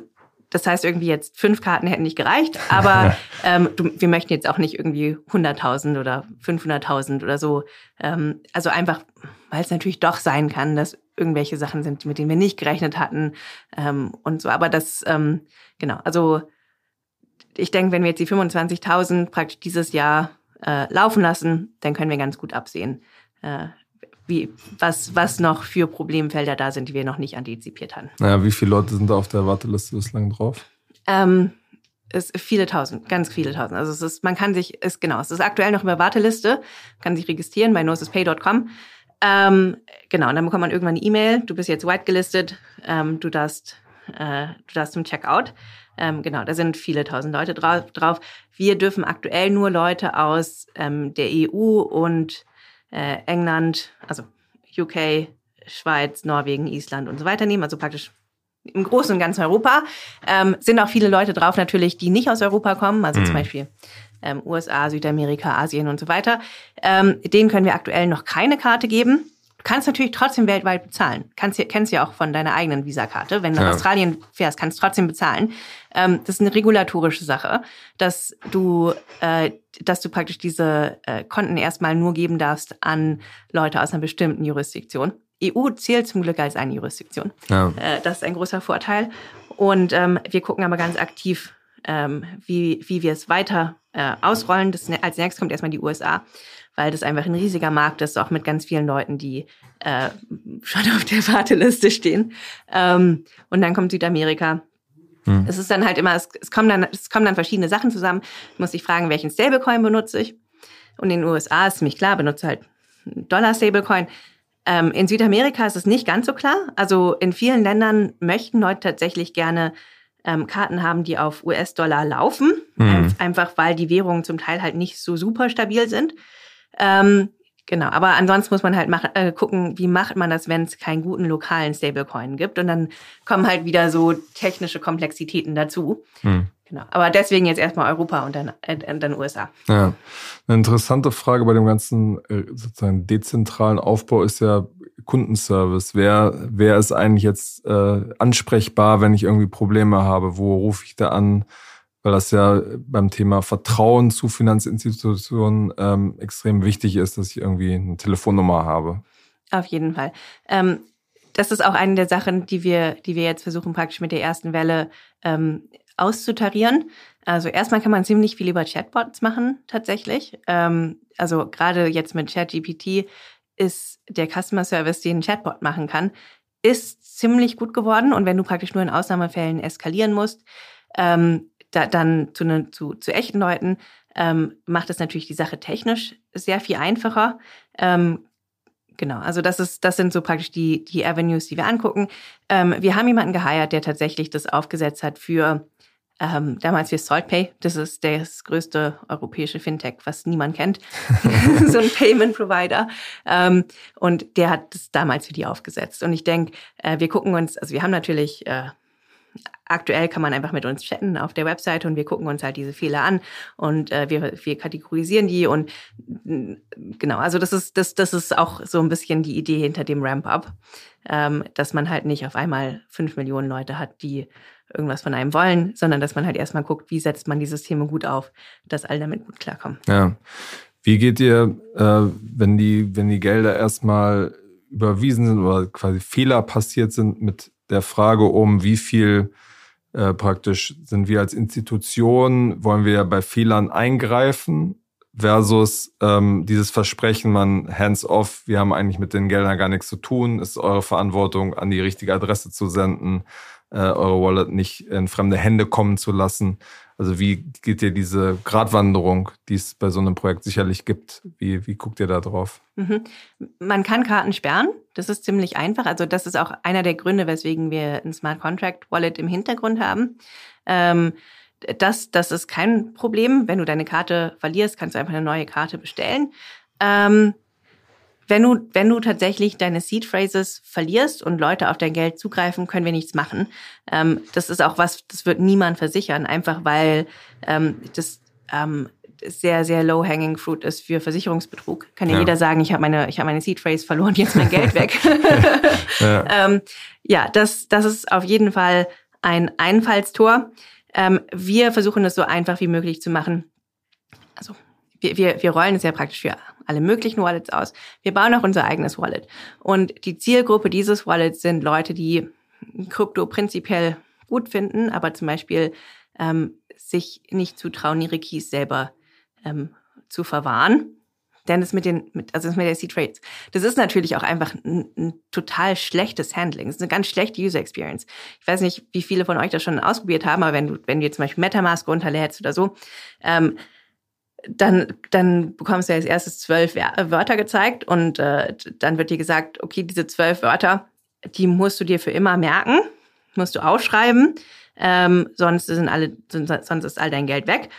das heißt, irgendwie jetzt fünf Karten hätten nicht gereicht, aber ähm, du, wir möchten jetzt auch nicht irgendwie 100.000 oder 500.000 oder so. Ähm, also einfach, weil es natürlich doch sein kann, dass irgendwelche Sachen sind, mit denen wir nicht gerechnet hatten ähm, und so. Aber das, ähm, genau, also ich denke, wenn wir jetzt die 25.000 praktisch dieses Jahr äh, laufen lassen, dann können wir ganz gut absehen, äh, wie, was, was noch für Problemfelder da sind, die wir noch nicht antizipiert hatten. Naja, wie viele Leute sind da auf der Warteliste bislang drauf? Ähm, es viele tausend, ganz viele tausend. Also es ist, man kann sich, ist genau, es ist aktuell noch über Warteliste, kann sich registrieren bei nosispay.com. Ähm, genau, und dann bekommt man irgendwann eine E-Mail, du bist jetzt whitegelistet, ähm, du darfst, äh, du darfst zum Checkout. Ähm, genau, da sind viele tausend Leute drauf, drauf. Wir dürfen aktuell nur Leute aus ähm, der EU und äh, England, also UK, Schweiz, Norwegen, Island und so weiter nehmen, also praktisch im Großen und Ganzen Europa. Ähm, sind auch viele Leute drauf natürlich, die nicht aus Europa kommen, also mhm. zum Beispiel ähm, USA, Südamerika, Asien und so weiter. Ähm, denen können wir aktuell noch keine Karte geben. Du kannst natürlich trotzdem weltweit bezahlen. Kannst, kennst ja auch von deiner eigenen Visakarte. Wenn du ja. nach Australien fährst, kannst du trotzdem bezahlen. Ähm, das ist eine regulatorische Sache, dass du, äh, dass du praktisch diese äh, Konten erstmal nur geben darfst an Leute aus einer bestimmten Jurisdiktion. EU zählt zum Glück als eine Jurisdiktion. Ja. Äh, das ist ein großer Vorteil. Und ähm, wir gucken aber ganz aktiv, ähm, wie, wie wir es weiter äh, ausrollen. Das, als nächstes kommt erstmal die USA, weil das einfach ein riesiger Markt ist, auch mit ganz vielen Leuten, die äh, schon auf der Warteliste stehen. Ähm, und dann kommt Südamerika. Hm. Es ist dann halt immer, es, es, kommen dann, es kommen dann verschiedene Sachen zusammen. Ich muss dich fragen, welchen Stablecoin benutze ich? Und in den USA ist ziemlich klar, benutze halt Dollar-Stablecoin. Ähm, in Südamerika ist es nicht ganz so klar. Also in vielen Ländern möchten Leute tatsächlich gerne ähm, Karten haben, die auf US-Dollar laufen, mhm. einfach weil die Währungen zum Teil halt nicht so super stabil sind. Ähm, genau, aber ansonsten muss man halt mach, äh, gucken, wie macht man das, wenn es keinen guten lokalen Stablecoin gibt. Und dann kommen halt wieder so technische Komplexitäten dazu. Mhm. Genau. Aber deswegen jetzt erstmal Europa und dann, äh, dann USA. Ja. Eine interessante Frage bei dem ganzen äh, sozusagen dezentralen Aufbau ist ja Kundenservice. Wer, wer ist eigentlich jetzt äh, ansprechbar, wenn ich irgendwie Probleme habe? Wo rufe ich da an? Weil das ja beim Thema Vertrauen zu Finanzinstitutionen ähm, extrem wichtig ist, dass ich irgendwie eine Telefonnummer habe. Auf jeden Fall. Ähm, das ist auch eine der Sachen, die wir, die wir jetzt versuchen praktisch mit der ersten Welle ähm, auszutarieren. Also erstmal kann man ziemlich viel über Chatbots machen, tatsächlich. Ähm, also gerade jetzt mit ChatGPT ist der Customer Service, den ein Chatbot machen kann, ist ziemlich gut geworden. Und wenn du praktisch nur in Ausnahmefällen eskalieren musst, ähm, da, dann zu, ne, zu, zu echten Leuten, ähm, macht es natürlich die Sache technisch sehr viel einfacher. Ähm, Genau, also das ist, das sind so praktisch die, die Avenues, die wir angucken. Ähm, wir haben jemanden geheiert, der tatsächlich das aufgesetzt hat für ähm, damals für SaltPay. Das ist das größte europäische Fintech, was niemand kennt. so ein Payment Provider. Ähm, und der hat das damals für die aufgesetzt. Und ich denke, äh, wir gucken uns, also wir haben natürlich äh, aktuell kann man einfach mit uns chatten auf der Webseite und wir gucken uns halt diese Fehler an und äh, wir, wir kategorisieren die und mm, genau, also das ist, das, das ist auch so ein bisschen die Idee hinter dem Ramp-Up, ähm, dass man halt nicht auf einmal fünf Millionen Leute hat, die irgendwas von einem wollen, sondern dass man halt erstmal guckt, wie setzt man die Systeme gut auf, dass alle damit gut klarkommen. Ja. Wie geht ihr, äh, wenn die, wenn die Gelder erstmal überwiesen sind oder quasi Fehler passiert sind mit der Frage um, wie viel äh, praktisch sind wir als Institution, wollen wir bei Fehlern eingreifen versus ähm, dieses Versprechen, man hands off, wir haben eigentlich mit den Geldern gar nichts zu tun, ist eure Verantwortung, an die richtige Adresse zu senden, äh, eure Wallet nicht in fremde Hände kommen zu lassen. Also wie geht dir diese Gratwanderung, die es bei so einem Projekt sicherlich gibt? Wie, wie guckt ihr da drauf? Mhm. Man kann Karten sperren. Das ist ziemlich einfach. Also das ist auch einer der Gründe, weswegen wir ein Smart Contract Wallet im Hintergrund haben. Ähm, das, das ist kein Problem. Wenn du deine Karte verlierst, kannst du einfach eine neue Karte bestellen. Ähm, wenn du, wenn du tatsächlich deine Seed Phrases verlierst und Leute auf dein Geld zugreifen, können wir nichts machen. Ähm, das ist auch was, das wird niemand versichern, einfach weil ähm, das ähm, sehr, sehr low-hanging fruit ist für Versicherungsbetrug. Kann ja, ja jeder sagen, ich habe meine, ich habe meine Seed Phrase verloren, jetzt mein Geld weg. ja, ähm, ja das, das ist auf jeden Fall ein Einfallstor. Ähm, wir versuchen es so einfach wie möglich zu machen. Also wir, wir, wir rollen es ja praktisch für alle möglichen Wallets aus. Wir bauen auch unser eigenes Wallet. Und die Zielgruppe dieses Wallets sind Leute, die Krypto prinzipiell gut finden, aber zum Beispiel ähm, sich nicht zutrauen, ihre Keys selber ähm, zu verwahren. Denn das mit den, mit, also das mit der C-Trades, das ist natürlich auch einfach ein, ein total schlechtes Handling. Es ist eine ganz schlechte User Experience. Ich weiß nicht, wie viele von euch das schon ausprobiert haben, aber wenn du, wenn du jetzt zum Beispiel MetaMask runterlädst oder so, ähm, dann, dann bekommst du als erstes zwölf Wörter gezeigt und äh, dann wird dir gesagt, okay, diese zwölf Wörter, die musst du dir für immer merken, musst du aufschreiben, ähm, sonst sind alle, sonst ist all dein Geld weg.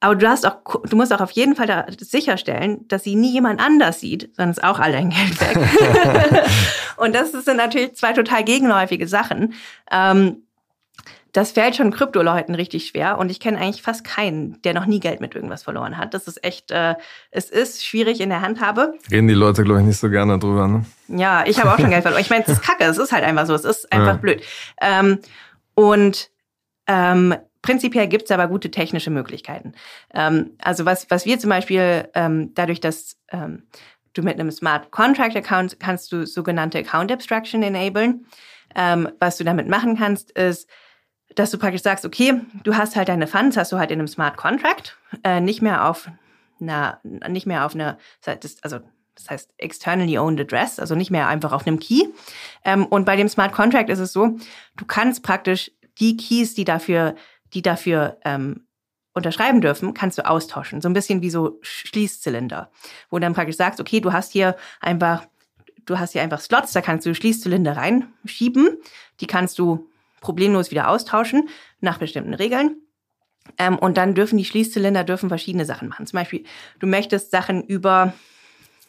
Aber du hast auch, du musst auch auf jeden Fall da sicherstellen, dass sie nie jemand anders sieht, sonst ist auch all dein Geld weg. und das sind natürlich zwei total gegenläufige Sachen. Ähm, das fällt schon Kryptoleuten richtig schwer und ich kenne eigentlich fast keinen, der noch nie Geld mit irgendwas verloren hat. Das ist echt, äh, es ist schwierig in der Handhabe. Reden die Leute, glaube ich, nicht so gerne drüber, ne? Ja, ich habe auch schon Geld verloren. Ich meine, es ist kacke, es ist halt einfach so, es ist einfach ja. blöd. Ähm, und ähm, prinzipiell gibt's aber gute technische Möglichkeiten. Ähm, also was, was wir zum Beispiel ähm, dadurch, dass ähm, du mit einem Smart Contract Account kannst du sogenannte Account Abstraction enablen. Ähm, was du damit machen kannst, ist, dass du praktisch sagst, okay, du hast halt deine Funds, hast du halt in einem Smart Contract, äh, nicht mehr auf einer, nicht mehr auf einer, also das heißt externally owned address, also nicht mehr einfach auf einem Key. Ähm, und bei dem Smart Contract ist es so, du kannst praktisch die Keys, die dafür, die dafür ähm, unterschreiben dürfen, kannst du austauschen. So ein bisschen wie so Schließzylinder, wo du dann praktisch sagst, okay, du hast hier einfach, du hast hier einfach Slots, da kannst du Schließzylinder reinschieben, die kannst du problemlos wieder austauschen nach bestimmten Regeln. Ähm, und dann dürfen die Schließzylinder dürfen verschiedene Sachen machen. Zum Beispiel, du möchtest Sachen über,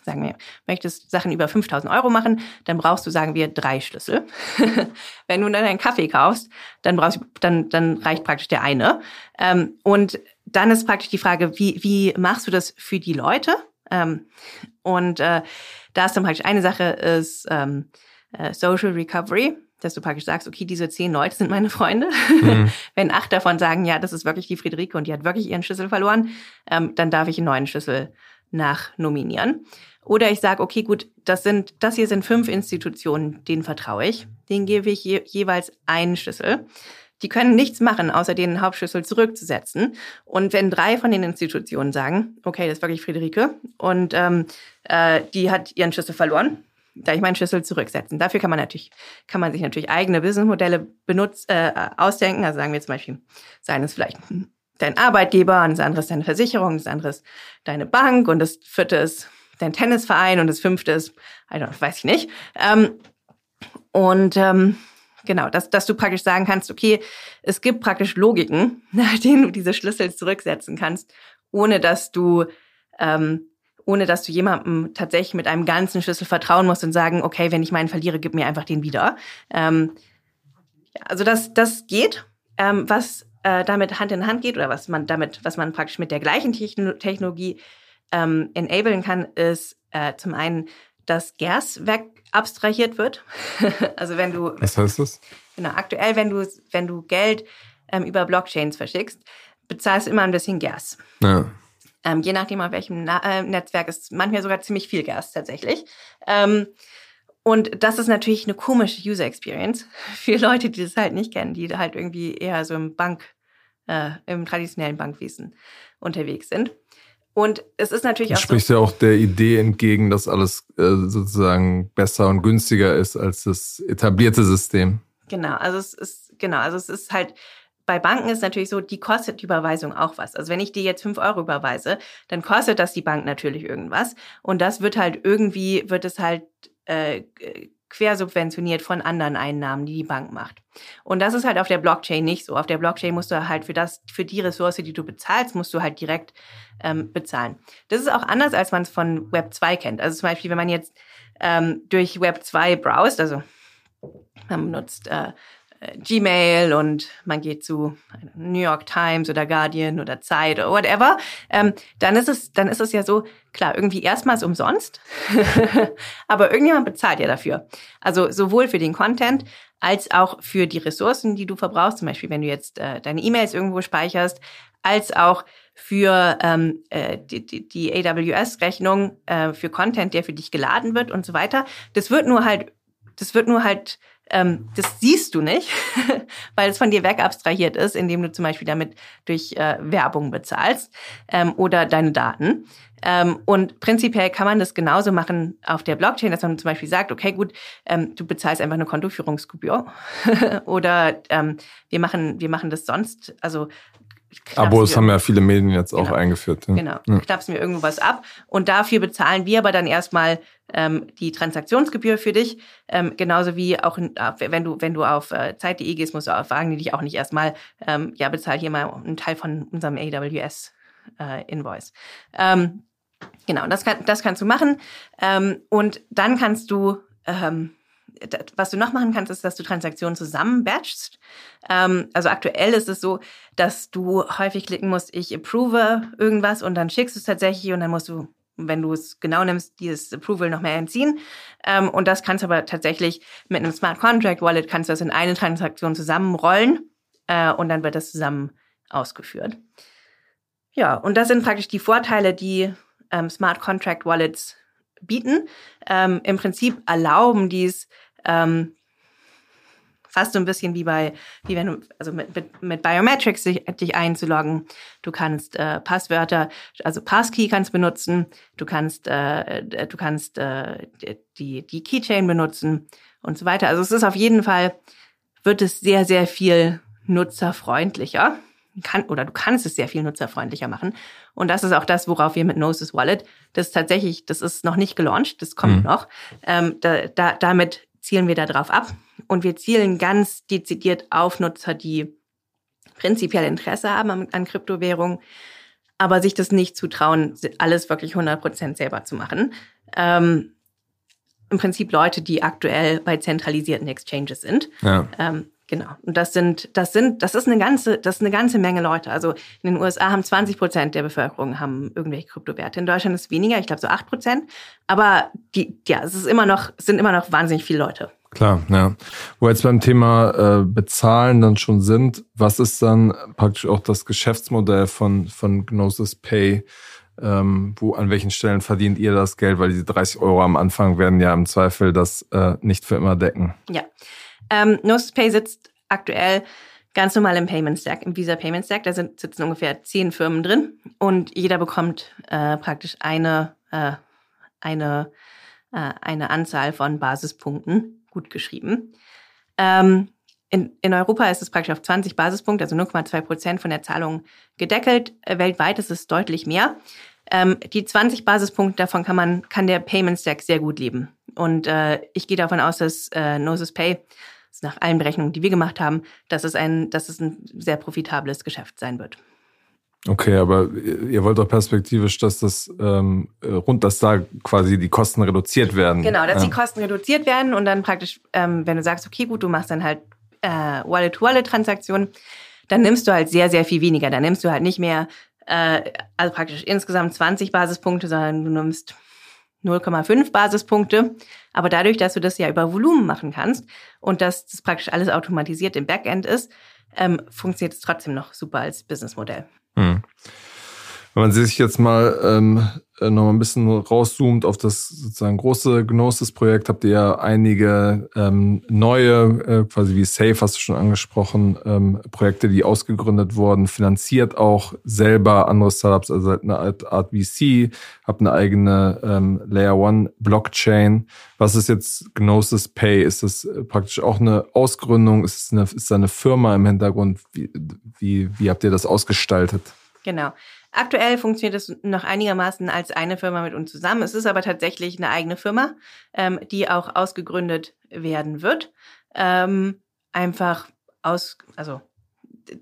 sagen wir, möchtest Sachen über 5000 Euro machen, dann brauchst du, sagen wir, drei Schlüssel. Wenn du dann einen Kaffee kaufst, dann brauchst du, dann, dann reicht praktisch der eine. Ähm, und dann ist praktisch die Frage, wie, wie machst du das für die Leute? Ähm, und äh, da ist dann praktisch eine Sache ist ähm, äh, Social Recovery dass du praktisch sagst, okay, diese zehn Leute sind meine Freunde. Mhm. Wenn acht davon sagen, ja, das ist wirklich die Friederike und die hat wirklich ihren Schlüssel verloren, ähm, dann darf ich einen neuen Schlüssel nachnominieren. Oder ich sage, okay, gut, das sind, das hier sind fünf Institutionen, denen vertraue ich. Denen gebe ich je, jeweils einen Schlüssel. Die können nichts machen, außer den Hauptschlüssel zurückzusetzen. Und wenn drei von den Institutionen sagen, okay, das ist wirklich Friederike und ähm, äh, die hat ihren Schlüssel verloren, da ich meinen Schlüssel zurücksetzen. Dafür kann man natürlich, kann man sich natürlich eigene Businessmodelle benutzt, äh, ausdenken. Also sagen wir zum Beispiel, seien es vielleicht dein Arbeitgeber und das andere ist deine Versicherung, das andere ist deine Bank und das vierte ist dein Tennisverein und das fünfte ist, I don't, weiß ich nicht. Ähm, und ähm, genau, dass, dass du praktisch sagen kannst, okay, es gibt praktisch Logiken, nach denen du diese Schlüssel zurücksetzen kannst, ohne dass du ähm, ohne dass du jemandem tatsächlich mit einem ganzen Schlüssel vertrauen musst und sagen, okay, wenn ich meinen verliere, gib mir einfach den wieder. Ähm, also das, das geht. Ähm, was äh, damit Hand in Hand geht oder was man damit, was man praktisch mit der gleichen Technologie ähm, enablen kann, ist äh, zum einen, dass Gas weg abstrahiert wird. also wenn du Was heißt das? Genau, aktuell, wenn du wenn du Geld ähm, über Blockchains verschickst, bezahlst du immer ein bisschen Gas. Ja. Ähm, je nachdem, auf welchem Na äh, Netzwerk ist manchmal sogar ziemlich viel Gas tatsächlich. Ähm, und das ist natürlich eine komische User Experience für Leute, die das halt nicht kennen, die halt irgendwie eher so im Bank, äh, im traditionellen Bankwesen unterwegs sind. Und es ist natürlich auch. Spricht so, ja auch der Idee entgegen, dass alles äh, sozusagen besser und günstiger ist als das etablierte System. Genau, also es ist, genau, also es ist halt bei Banken ist natürlich so, die kostet die Überweisung auch was. Also wenn ich dir jetzt fünf Euro überweise, dann kostet das die Bank natürlich irgendwas. Und das wird halt irgendwie, wird es halt äh, quersubventioniert von anderen Einnahmen, die die Bank macht. Und das ist halt auf der Blockchain nicht so. Auf der Blockchain musst du halt für das, für die Ressource, die du bezahlst, musst du halt direkt ähm, bezahlen. Das ist auch anders, als man es von Web 2 kennt. Also zum Beispiel, wenn man jetzt ähm, durch Web 2 browst, also man benutzt äh, Gmail und man geht zu New York Times oder Guardian oder Zeit oder whatever, ähm, dann ist es, dann ist es ja so, klar, irgendwie erstmals umsonst, aber irgendjemand bezahlt ja dafür. Also sowohl für den Content als auch für die Ressourcen, die du verbrauchst, zum Beispiel wenn du jetzt äh, deine E-Mails irgendwo speicherst, als auch für ähm, äh, die, die, die AWS-Rechnung äh, für Content, der für dich geladen wird und so weiter. Das wird nur halt, das wird nur halt ähm, das siehst du nicht, weil es von dir wegabstrahiert ist, indem du zum Beispiel damit durch äh, Werbung bezahlst ähm, oder deine Daten. Ähm, und prinzipiell kann man das genauso machen auf der Blockchain, dass man zum Beispiel sagt, okay, gut, ähm, du bezahlst einfach eine Kontoführungsgebühr oder ähm, wir machen wir machen das sonst, also Abos haben ja viele Medien jetzt auch genau. eingeführt. Ja. Genau, ja. knappst mir irgendwo was ab und dafür bezahlen wir aber dann erstmal ähm, die Transaktionsgebühr für dich, ähm, genauso wie auch wenn du wenn du auf äh, Zeit.de gehst, musst du auch fragen die dich auch nicht erstmal, ähm, ja bezahl hier mal einen Teil von unserem AWS äh, Invoice. Ähm, genau, das kann, das kannst du machen ähm, und dann kannst du ähm, was du noch machen kannst, ist, dass du Transaktionen zusammen batchst. Ähm, also aktuell ist es so, dass du häufig klicken musst, ich approve irgendwas und dann schickst du es tatsächlich und dann musst du, wenn du es genau nimmst, dieses Approval noch mehr entziehen. Ähm, und das kannst du aber tatsächlich mit einem Smart Contract Wallet kannst du das in eine Transaktion zusammenrollen äh, und dann wird das zusammen ausgeführt. Ja, und das sind praktisch die Vorteile, die ähm, Smart Contract Wallets bieten. Ähm, Im Prinzip erlauben dies ähm, fast so ein bisschen wie bei, wie wenn du, also mit, mit, mit Biometrics dich, dich einzuloggen. Du kannst äh, Passwörter, also Passkey kannst benutzen. Du kannst, äh, du kannst äh, die, die Keychain benutzen und so weiter. Also es ist auf jeden Fall, wird es sehr, sehr viel nutzerfreundlicher. Kann, oder du kannst es sehr viel nutzerfreundlicher machen. Und das ist auch das, worauf wir mit Gnosis Wallet, das ist tatsächlich, das ist noch nicht gelauncht, das kommt mhm. noch. Ähm, da, da, damit zielen wir da drauf ab. Und wir zielen ganz dezidiert auf Nutzer, die prinzipiell Interesse haben an, an Kryptowährungen, aber sich das nicht zutrauen, alles wirklich 100% selber zu machen. Ähm, Im Prinzip Leute, die aktuell bei zentralisierten Exchanges sind. Ja. Ähm, Genau. Und das sind, das sind, das ist eine ganze, das ist eine ganze Menge Leute. Also in den USA haben 20 Prozent der Bevölkerung haben irgendwelche Kryptowerte. In Deutschland ist es weniger, ich glaube so 8 Prozent. Aber die, ja, es ist immer noch, es sind immer noch wahnsinnig viele Leute. Klar, ja. Wo wir jetzt beim Thema äh, Bezahlen dann schon sind, was ist dann praktisch auch das Geschäftsmodell von, von Gnosis Pay? Ähm, wo, an welchen Stellen verdient ihr das Geld? Weil diese 30 Euro am Anfang werden ja im Zweifel das äh, nicht für immer decken. Ja. Ähm, NosePay sitzt aktuell ganz normal im Payment Stack, im Visa Payment Stack. Da sind, sitzen ungefähr zehn Firmen drin und jeder bekommt äh, praktisch eine, äh, eine, äh, eine Anzahl von Basispunkten gut geschrieben. Ähm, in, in Europa ist es praktisch auf 20 Basispunkte, also 0,2 Prozent von der Zahlung gedeckelt. Äh, weltweit ist es deutlich mehr. Ähm, die 20 Basispunkte davon kann man, kann der Payment Stack sehr gut leben. Und äh, ich gehe davon aus, dass äh, Gnosis Pay nach allen Berechnungen, die wir gemacht haben, dass es ein, dass es ein sehr profitables Geschäft sein wird. Okay, aber ihr wollt doch perspektivisch, dass das ähm, rund, dass da quasi die Kosten reduziert werden. Genau, dass die Kosten reduziert werden und dann praktisch, ähm, wenn du sagst, okay, gut, du machst dann halt äh, Wallet-to-Wallet-Transaktionen, dann nimmst du halt sehr, sehr viel weniger. Dann nimmst du halt nicht mehr, äh, also praktisch insgesamt 20 Basispunkte, sondern du nimmst 0,5 Basispunkte. Aber dadurch, dass du das ja über Volumen machen kannst und dass das praktisch alles automatisiert im Backend ist, ähm, funktioniert es trotzdem noch super als Businessmodell. Wenn man sich jetzt mal ähm, äh, noch mal ein bisschen rauszoomt auf das sozusagen große Gnosis-Projekt, habt ihr ja einige ähm, neue, äh, quasi wie Safe, hast du schon angesprochen, ähm, Projekte, die ausgegründet wurden, finanziert auch selber andere Startups, also eine Art, Art VC, habt eine eigene ähm, Layer One Blockchain. Was ist jetzt Gnosis Pay? Ist das äh, praktisch auch eine Ausgründung? Ist es eine, ist eine Firma im Hintergrund? Wie, wie, wie habt ihr das ausgestaltet? Genau. Aktuell funktioniert es noch einigermaßen als eine Firma mit uns zusammen. Es ist aber tatsächlich eine eigene Firma, ähm, die auch ausgegründet werden wird. Ähm, einfach aus, also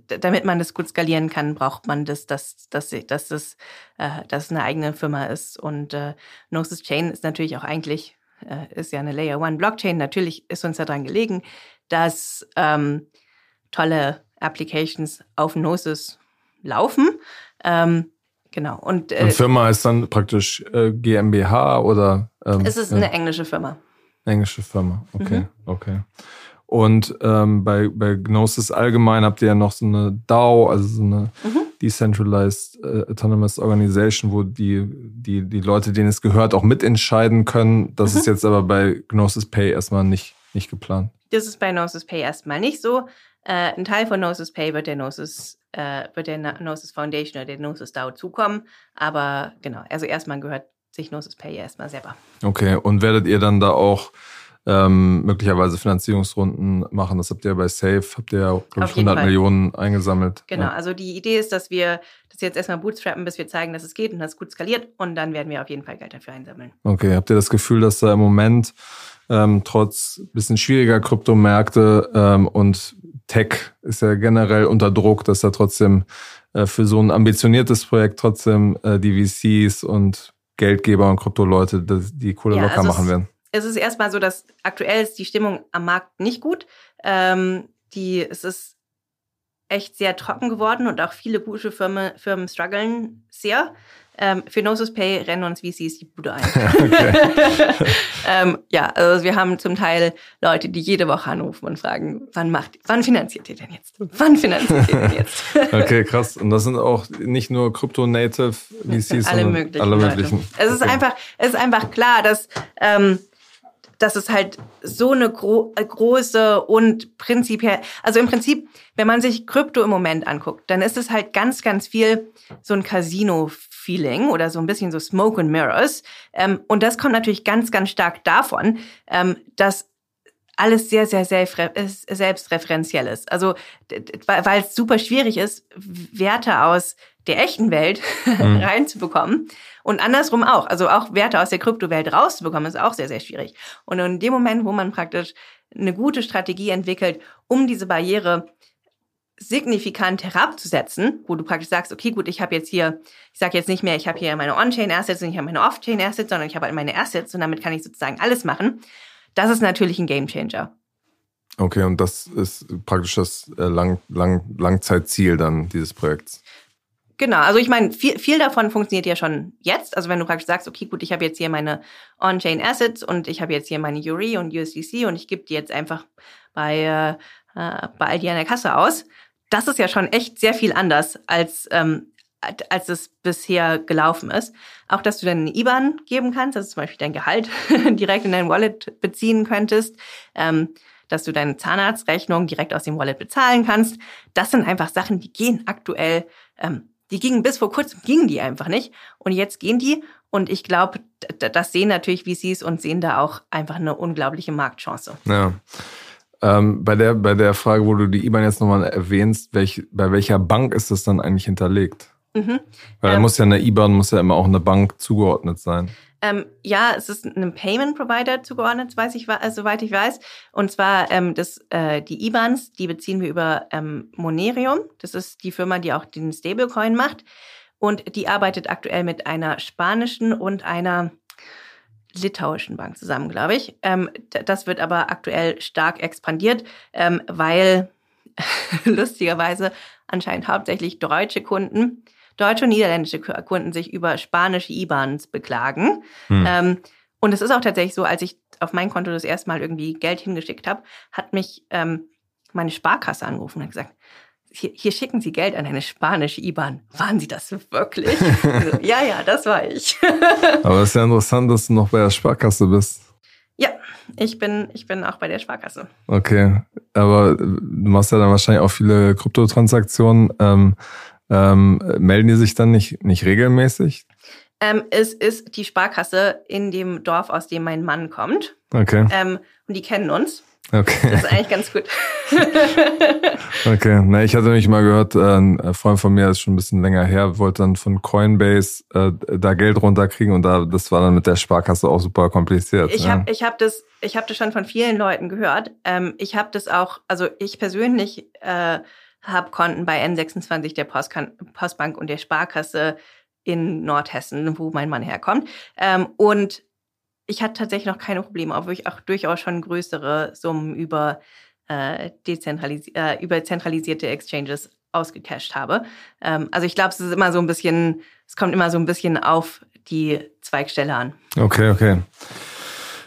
damit man das gut skalieren kann, braucht man das, dass, dass, dass, das, äh, dass es eine eigene Firma ist. Und äh, Gnosis Chain ist natürlich auch eigentlich, äh, ist ja eine Layer One Blockchain. Natürlich ist uns daran gelegen, dass ähm, tolle Applications auf Gnosis laufen. Ähm, genau. Und, äh, Und Firma ist dann praktisch äh, GmbH oder? Ähm, es ist eine englische Firma. Englische Firma, okay, mhm. okay. Und ähm, bei, bei Gnosis allgemein habt ihr ja noch so eine DAO, also so eine mhm. Decentralized äh, Autonomous Organization, wo die, die, die Leute, denen es gehört, auch mitentscheiden können. Das mhm. ist jetzt aber bei Gnosis Pay erstmal nicht, nicht geplant. Das ist bei Gnosis Pay erstmal nicht so. Äh, ein Teil von Gnosis Pay wird der Gnosis, äh, wird der Gnosis Foundation oder der Gnosis DAO zukommen. Aber genau, also erstmal gehört sich Gnosis Pay erstmal selber. Okay, und werdet ihr dann da auch ähm, möglicherweise Finanzierungsrunden machen. Das habt ihr bei Safe, habt ihr ja, glaube ich, 100 Millionen eingesammelt. Genau, ja. also die Idee ist, dass wir das jetzt erstmal bootstrappen, bis wir zeigen, dass es geht und dass es gut skaliert und dann werden wir auf jeden Fall Geld dafür einsammeln. Okay, habt ihr das Gefühl, dass da im Moment ähm, trotz bisschen schwieriger Kryptomärkte ähm, und Tech ist ja generell unter Druck, dass da trotzdem äh, für so ein ambitioniertes Projekt trotzdem äh, die VCs und Geldgeber und Kryptoleute die Kohle ja, locker also machen werden. Es ist erstmal so, dass aktuell ist die Stimmung am Markt nicht gut. Ähm, die, es ist echt sehr trocken geworden und auch viele gute Firmen, Firmen strugglen sehr. Ähm, für Gnosis Pay rennen uns VCs die Bude ein. ähm, ja, also wir haben zum Teil Leute, die jede Woche anrufen und fragen, wann macht, wann finanziert ihr denn jetzt? Wann finanziert ihr denn jetzt? okay, krass. Und das sind auch nicht nur Crypto-Native VCs, alle möglichen. Alle möglichen. Es ist einfach, es ist einfach klar, dass ähm, dass es halt so eine gro äh, große und prinzipiell, also im Prinzip, wenn man sich Krypto im Moment anguckt, dann ist es halt ganz, ganz viel so ein Casino-Feeling oder so ein bisschen so Smoke and Mirrors. Ähm, und das kommt natürlich ganz, ganz stark davon, ähm, dass alles sehr, sehr, sehr selbstreferenziell ist. Also, weil es super schwierig ist, Werte aus der echten Welt mhm. reinzubekommen. Und andersrum auch. Also auch Werte aus der Kryptowelt rauszubekommen, ist auch sehr, sehr schwierig. Und in dem Moment, wo man praktisch eine gute Strategie entwickelt, um diese Barriere signifikant herabzusetzen, wo du praktisch sagst, okay, gut, ich habe jetzt hier, ich sage jetzt nicht mehr, ich habe hier meine On-Chain-Assets und ich habe meine Off-Chain-Assets, sondern ich habe halt meine Assets und damit kann ich sozusagen alles machen. Das ist natürlich ein Gamechanger. Okay, und das ist praktisch das äh, Lang Lang Langzeitziel dann dieses Projekts. Genau, also ich meine, viel, viel davon funktioniert ja schon jetzt. Also wenn du praktisch sagst, okay, gut, ich habe jetzt hier meine On-Chain Assets und ich habe jetzt hier meine URI und USDC und ich gebe die jetzt einfach bei, äh, äh, bei Aldi an der Kasse aus. Das ist ja schon echt sehr viel anders als, ähm, als es bisher gelaufen ist. Auch, dass du dann eine IBAN geben kannst, dass du zum Beispiel dein Gehalt direkt in dein Wallet beziehen könntest. Ähm, dass du deine Zahnarztrechnung direkt aus dem Wallet bezahlen kannst. Das sind einfach Sachen, die gehen aktuell ähm, die gingen bis vor kurzem gingen die einfach nicht und jetzt gehen die und ich glaube, das sehen natürlich VCs und sehen da auch einfach eine unglaubliche Marktchance. Ja. Ähm, bei der bei der Frage, wo du die IBAN jetzt nochmal erwähnst, welch, bei welcher Bank ist das dann eigentlich hinterlegt? Mhm. Weil da ähm, muss ja eine IBAN muss ja immer auch eine Bank zugeordnet sein. Ähm, ja, es ist einem Payment Provider zugeordnet, weiß ich, äh, soweit ich weiß. Und zwar ähm, das, äh, die IBANs, die beziehen wir über ähm, Monerium. Das ist die Firma, die auch den Stablecoin macht. Und die arbeitet aktuell mit einer spanischen und einer litauischen Bank zusammen, glaube ich. Ähm, das wird aber aktuell stark expandiert, ähm, weil lustigerweise anscheinend hauptsächlich deutsche Kunden deutsche und niederländische Kunden sich über spanische IBANs beklagen. Hm. Ähm, und es ist auch tatsächlich so, als ich auf mein Konto das erste Mal irgendwie Geld hingeschickt habe, hat mich ähm, meine Sparkasse angerufen und gesagt, hier, hier, schicken Sie Geld an eine spanische IBAN. Waren Sie das wirklich? so, ja, ja, das war ich. Aber es ist ja interessant, dass du noch bei der Sparkasse bist. Ja, ich bin, ich bin auch bei der Sparkasse. Okay, aber du machst ja dann wahrscheinlich auch viele Kryptotransaktionen. Ähm, ähm, melden die sich dann nicht, nicht regelmäßig? Ähm, es ist die Sparkasse in dem Dorf, aus dem mein Mann kommt. Okay. Ähm, und die kennen uns. Okay. Das ist eigentlich ganz gut. okay, na, ich hatte nämlich mal gehört, äh, ein Freund von mir ist schon ein bisschen länger her, wollte dann von Coinbase äh, da Geld runterkriegen und da das war dann mit der Sparkasse auch super kompliziert. Ich ja. habe ich hab das, ich hab das schon von vielen Leuten gehört. Ähm, ich habe das auch, also ich persönlich äh, habe Konten bei N26 der Postbank und der Sparkasse in Nordhessen, wo mein Mann herkommt. Ähm, und ich hatte tatsächlich noch keine Probleme, obwohl ich auch durchaus schon größere Summen über, äh, dezentralis äh, über zentralisierte Exchanges ausgecashed habe. Ähm, also ich glaube, es ist immer so ein bisschen, es kommt immer so ein bisschen auf die Zweigstelle an. Okay, okay.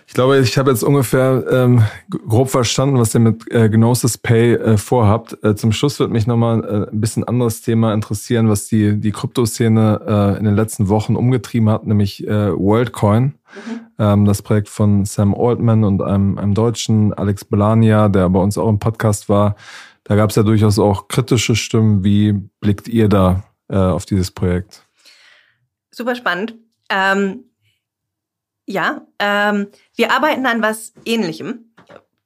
Ich glaube, ich habe jetzt ungefähr ähm, grob verstanden, was ihr mit äh, Gnosis Pay äh, vorhabt. Äh, zum Schluss wird mich nochmal äh, ein bisschen anderes Thema interessieren, was die, die Kryptoszene äh, in den letzten Wochen umgetrieben hat, nämlich äh, WorldCoin. Mhm. Ähm, das Projekt von Sam Altman und einem, einem Deutschen, Alex Belania, der bei uns auch im Podcast war. Da gab es ja durchaus auch kritische Stimmen. Wie blickt ihr da äh, auf dieses Projekt? Super spannend. Ähm, ja, ähm, wir arbeiten an was Ähnlichem,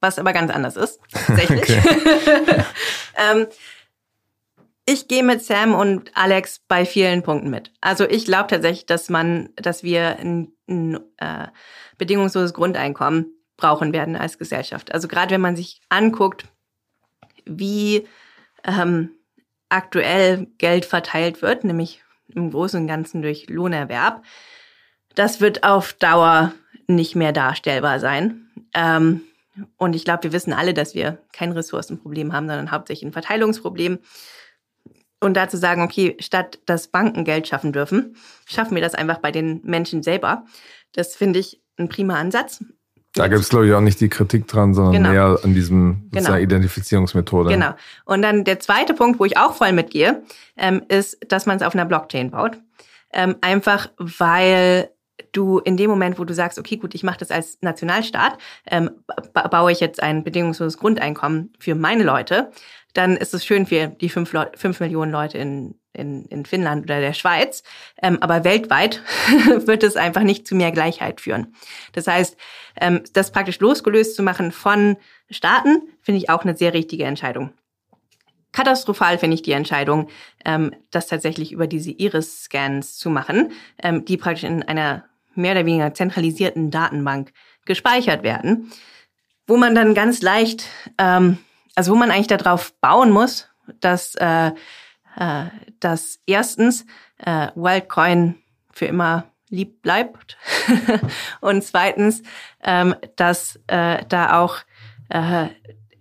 was aber ganz anders ist, tatsächlich. ähm, ich gehe mit Sam und Alex bei vielen Punkten mit. Also ich glaube tatsächlich, dass man, dass wir ein, ein äh, bedingungsloses Grundeinkommen brauchen werden als Gesellschaft. Also gerade wenn man sich anguckt, wie ähm, aktuell Geld verteilt wird, nämlich im Großen und Ganzen durch Lohnerwerb, das wird auf Dauer nicht mehr darstellbar sein. Ähm, und ich glaube, wir wissen alle, dass wir kein Ressourcenproblem haben, sondern hauptsächlich ein Verteilungsproblem. Und dazu sagen, okay, statt dass Banken Geld schaffen dürfen, schaffen wir das einfach bei den Menschen selber. Das finde ich ein prima Ansatz. Da gibt es, glaube ich, auch nicht die Kritik dran, sondern genau. mehr an diesem genau. Identifizierungsmethode. Genau. Und dann der zweite Punkt, wo ich auch voll mitgehe, ähm, ist, dass man es auf einer Blockchain baut. Ähm, einfach weil du in dem Moment, wo du sagst, okay, gut, ich mache das als Nationalstaat, ähm, baue ich jetzt ein bedingungsloses Grundeinkommen für meine Leute, dann ist es schön für die fünf, Leu fünf Millionen Leute in, in, in Finnland oder der Schweiz. Ähm, aber weltweit wird es einfach nicht zu mehr Gleichheit führen. Das heißt, ähm, das praktisch losgelöst zu machen von Staaten, finde ich auch eine sehr richtige Entscheidung. Katastrophal finde ich die Entscheidung, ähm, das tatsächlich über diese Iris-Scans zu machen, ähm, die praktisch in einer mehr oder weniger zentralisierten Datenbank gespeichert werden, wo man dann ganz leicht, ähm, also wo man eigentlich darauf bauen muss, dass, äh, äh, dass erstens äh, Wildcoin für immer lieb bleibt und zweitens, ähm, dass äh, da auch äh,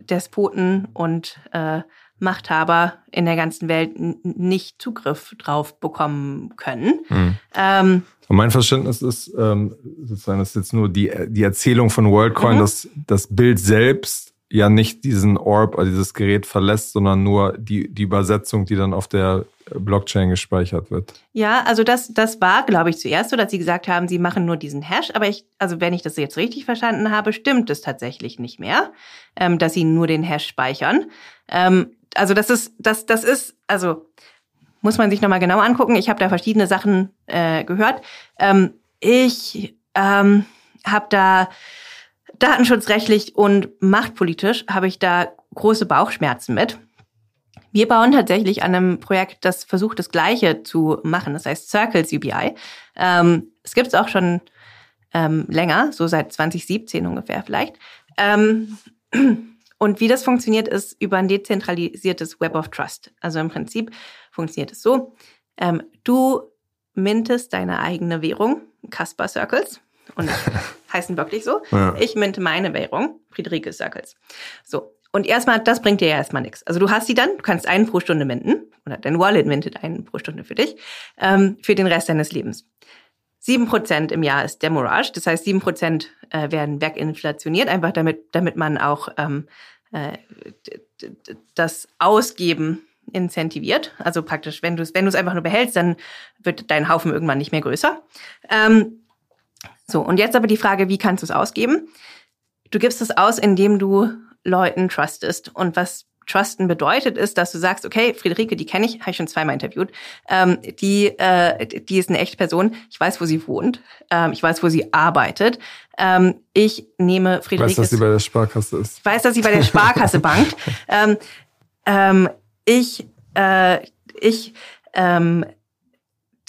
Despoten und äh, Machthaber in der ganzen Welt nicht Zugriff drauf bekommen können. Mhm. Ähm, und mein Verständnis ist, ähm, sozusagen, das ist jetzt nur die, die Erzählung von WorldCoin, mhm. dass das Bild selbst ja nicht diesen Orb, also dieses Gerät verlässt, sondern nur die, die Übersetzung, die dann auf der Blockchain gespeichert wird. Ja, also das, das war, glaube ich, zuerst so, dass sie gesagt haben, sie machen nur diesen Hash. Aber ich, also wenn ich das jetzt richtig verstanden habe, stimmt es tatsächlich nicht mehr, ähm, dass sie nur den Hash speichern. Ähm, also das ist, das, das ist, also muss man sich nochmal genau angucken. Ich habe da verschiedene Sachen äh, gehört. Ähm, ich ähm, habe da datenschutzrechtlich und machtpolitisch habe ich da große Bauchschmerzen mit. Wir bauen tatsächlich an einem Projekt, das versucht, das Gleiche zu machen. Das heißt Circles UBI. Ähm, es gibt es auch schon ähm, länger, so seit 2017 ungefähr vielleicht. Ähm, und wie das funktioniert, ist über ein dezentralisiertes Web of Trust. Also im Prinzip funktioniert es so, ähm, du mintest deine eigene Währung, Casper Circles, und heißen wirklich so. Ja. Ich minte meine Währung, Friederike Circles. So. Und erstmal, das bringt dir ja erstmal nichts. Also du hast sie dann, du kannst einen pro Stunde minten, oder dein Wallet mintet einen pro Stunde für dich, ähm, für den Rest deines Lebens. Sieben Prozent im Jahr ist Demorage, das heißt sieben Prozent äh, werden weginflationiert, einfach damit, damit man auch ähm, äh, das Ausgeben incentiviert. Also praktisch, wenn du es wenn einfach nur behältst, dann wird dein Haufen irgendwann nicht mehr größer. Ähm, so, und jetzt aber die Frage, wie kannst du es ausgeben? Du gibst es aus, indem du Leuten trustest. Und was Trusten bedeutet, ist, dass du sagst, okay, Friederike, die kenne ich, habe ich schon zweimal interviewt, ähm, die, äh, die ist eine echte Person, ich weiß, wo sie wohnt, ähm, ich weiß, wo sie arbeitet. Ähm, ich nehme Friederike. Ich weiß, dass sie bei der Sparkasse ist. Ich weiß, dass sie bei der Sparkasse bankt. Ähm, ähm, ich, äh, ich, ähm,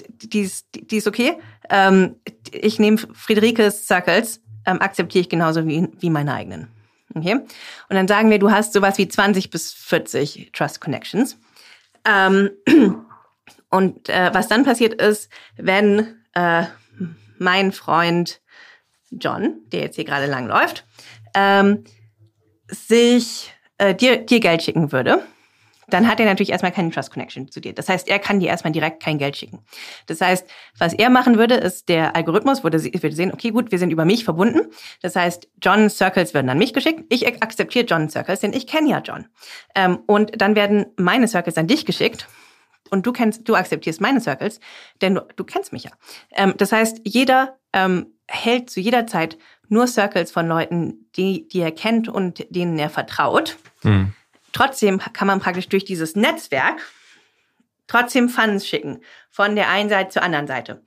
die ist, die ist okay. Ähm, ich nehme Friederikes Circles, ähm, akzeptiere ich genauso wie, wie meine eigenen. Okay? Und dann sagen wir, du hast sowas wie 20 bis 40 Trust Connections. Ähm, und äh, was dann passiert ist, wenn äh, mein Freund John, der jetzt hier gerade lang läuft, ähm, sich äh, dir, dir Geld schicken würde, dann hat er natürlich erstmal keine Trust Connection zu dir. Das heißt, er kann dir erstmal direkt kein Geld schicken. Das heißt, was er machen würde, ist, der Algorithmus würde, würde sehen, okay, gut, wir sind über mich verbunden. Das heißt, John Circles werden an mich geschickt. Ich akzeptiere John Circles, denn ich kenne ja John. Ähm, und dann werden meine Circles an dich geschickt. Und du kennst, du akzeptierst meine Circles, denn du, du kennst mich ja. Ähm, das heißt, jeder ähm, hält zu jeder Zeit nur Circles von Leuten, die, die er kennt und denen er vertraut. Mhm. Trotzdem kann man praktisch durch dieses Netzwerk trotzdem Funds schicken von der einen Seite zur anderen Seite.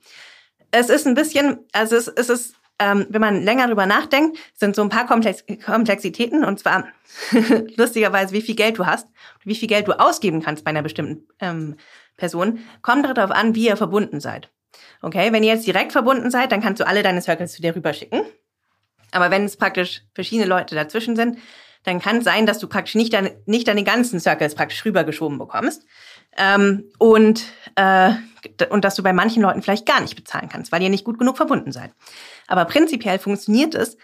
Es ist ein bisschen, also es, es ist, ähm, wenn man länger drüber nachdenkt, sind so ein paar Komplex Komplexitäten und zwar lustigerweise, wie viel Geld du hast, wie viel Geld du ausgeben kannst bei einer bestimmten ähm, Person, kommt darauf an, wie ihr verbunden seid. Okay, wenn ihr jetzt direkt verbunden seid, dann kannst du alle deine Circles zu dir rüberschicken. Aber wenn es praktisch verschiedene Leute dazwischen sind, dann kann es sein, dass du praktisch nicht, deine, nicht deine ganzen Circles praktisch rübergeschoben bekommst. Ähm, und, äh, und dass du bei manchen Leuten vielleicht gar nicht bezahlen kannst, weil ihr nicht gut genug verbunden seid. Aber prinzipiell funktioniert es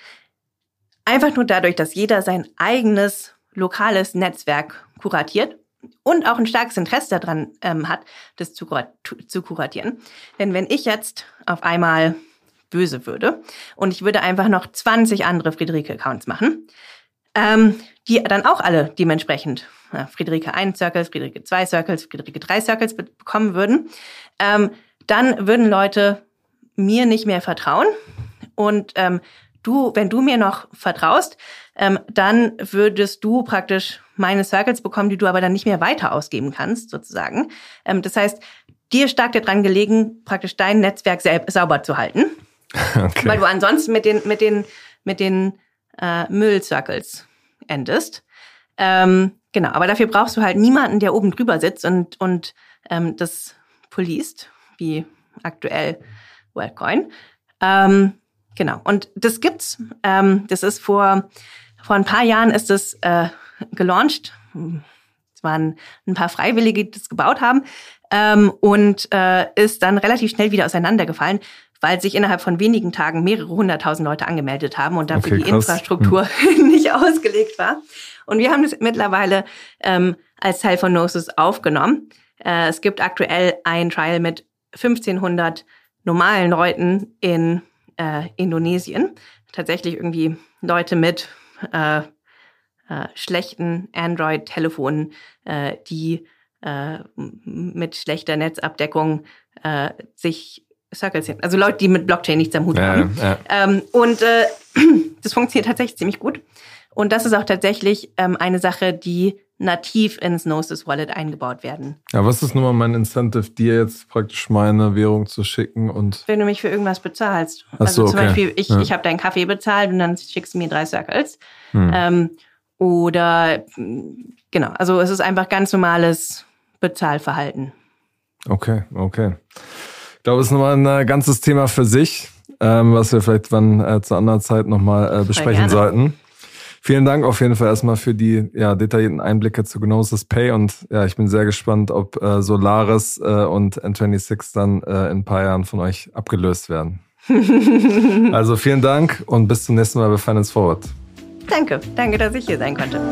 einfach nur dadurch, dass jeder sein eigenes lokales Netzwerk kuratiert und auch ein starkes Interesse daran ähm, hat, das zu, zu kuratieren. Denn wenn ich jetzt auf einmal böse würde und ich würde einfach noch 20 andere Friederike-Accounts machen, ähm, die dann auch alle dementsprechend ja, Friederike 1 Circles, Friederike 2 Circles, Friederike 3 Circles bekommen würden, ähm, dann würden Leute mir nicht mehr vertrauen. Und ähm, du, wenn du mir noch vertraust, ähm, dann würdest du praktisch meine Circles bekommen, die du aber dann nicht mehr weiter ausgeben kannst, sozusagen. Ähm, das heißt, dir stark daran gelegen, praktisch dein Netzwerk sauber zu halten. Okay. Weil du ansonsten mit den, mit den, mit den äh, Müll-Circles endest. Ähm, genau, aber dafür brauchst du halt niemanden, der oben drüber sitzt und, und ähm, das policed, wie aktuell WorldCoin. Ähm, genau, und das gibt's. Ähm, das ist vor, vor ein paar Jahren ist es äh, gelauncht. Es waren ein paar Freiwillige, die das gebaut haben ähm, und äh, ist dann relativ schnell wieder auseinandergefallen, weil sich innerhalb von wenigen Tagen mehrere hunderttausend Leute angemeldet haben und dafür okay, die Infrastruktur hm. nicht ausgelegt war. Und wir haben das mittlerweile ähm, als Teil von Gnosis aufgenommen. Äh, es gibt aktuell ein Trial mit 1500 normalen Leuten in äh, Indonesien. Tatsächlich irgendwie Leute mit äh, äh, schlechten Android-Telefonen, äh, die äh, mit schlechter Netzabdeckung äh, sich Circles hin. Also Leute, die mit Blockchain nichts am Hut ja, haben. Ja. Ähm, und äh, das funktioniert tatsächlich ziemlich gut. Und das ist auch tatsächlich ähm, eine Sache, die nativ ins Gnosis Wallet eingebaut werden. Ja, was ist nun mal mein Incentive, dir jetzt praktisch meine Währung zu schicken und wenn du mich für irgendwas bezahlst. Ach also so, zum okay. Beispiel, ich, ja. ich habe deinen Kaffee bezahlt und dann schickst du mir drei Circles. Hm. Ähm, oder genau, also es ist einfach ganz normales Bezahlverhalten. Okay, okay. Ich glaube, es ist nochmal ein äh, ganzes Thema für sich, ähm, was wir vielleicht wann äh, zu anderer Zeit nochmal äh, besprechen sollten. Vielen Dank auf jeden Fall erstmal für die ja, detaillierten Einblicke zu Gnosis Pay und ja, ich bin sehr gespannt, ob äh, Solaris äh, und N26 dann äh, in ein paar Jahren von euch abgelöst werden. also vielen Dank und bis zum nächsten Mal bei Finance Forward. Danke, danke, dass ich hier sein konnte.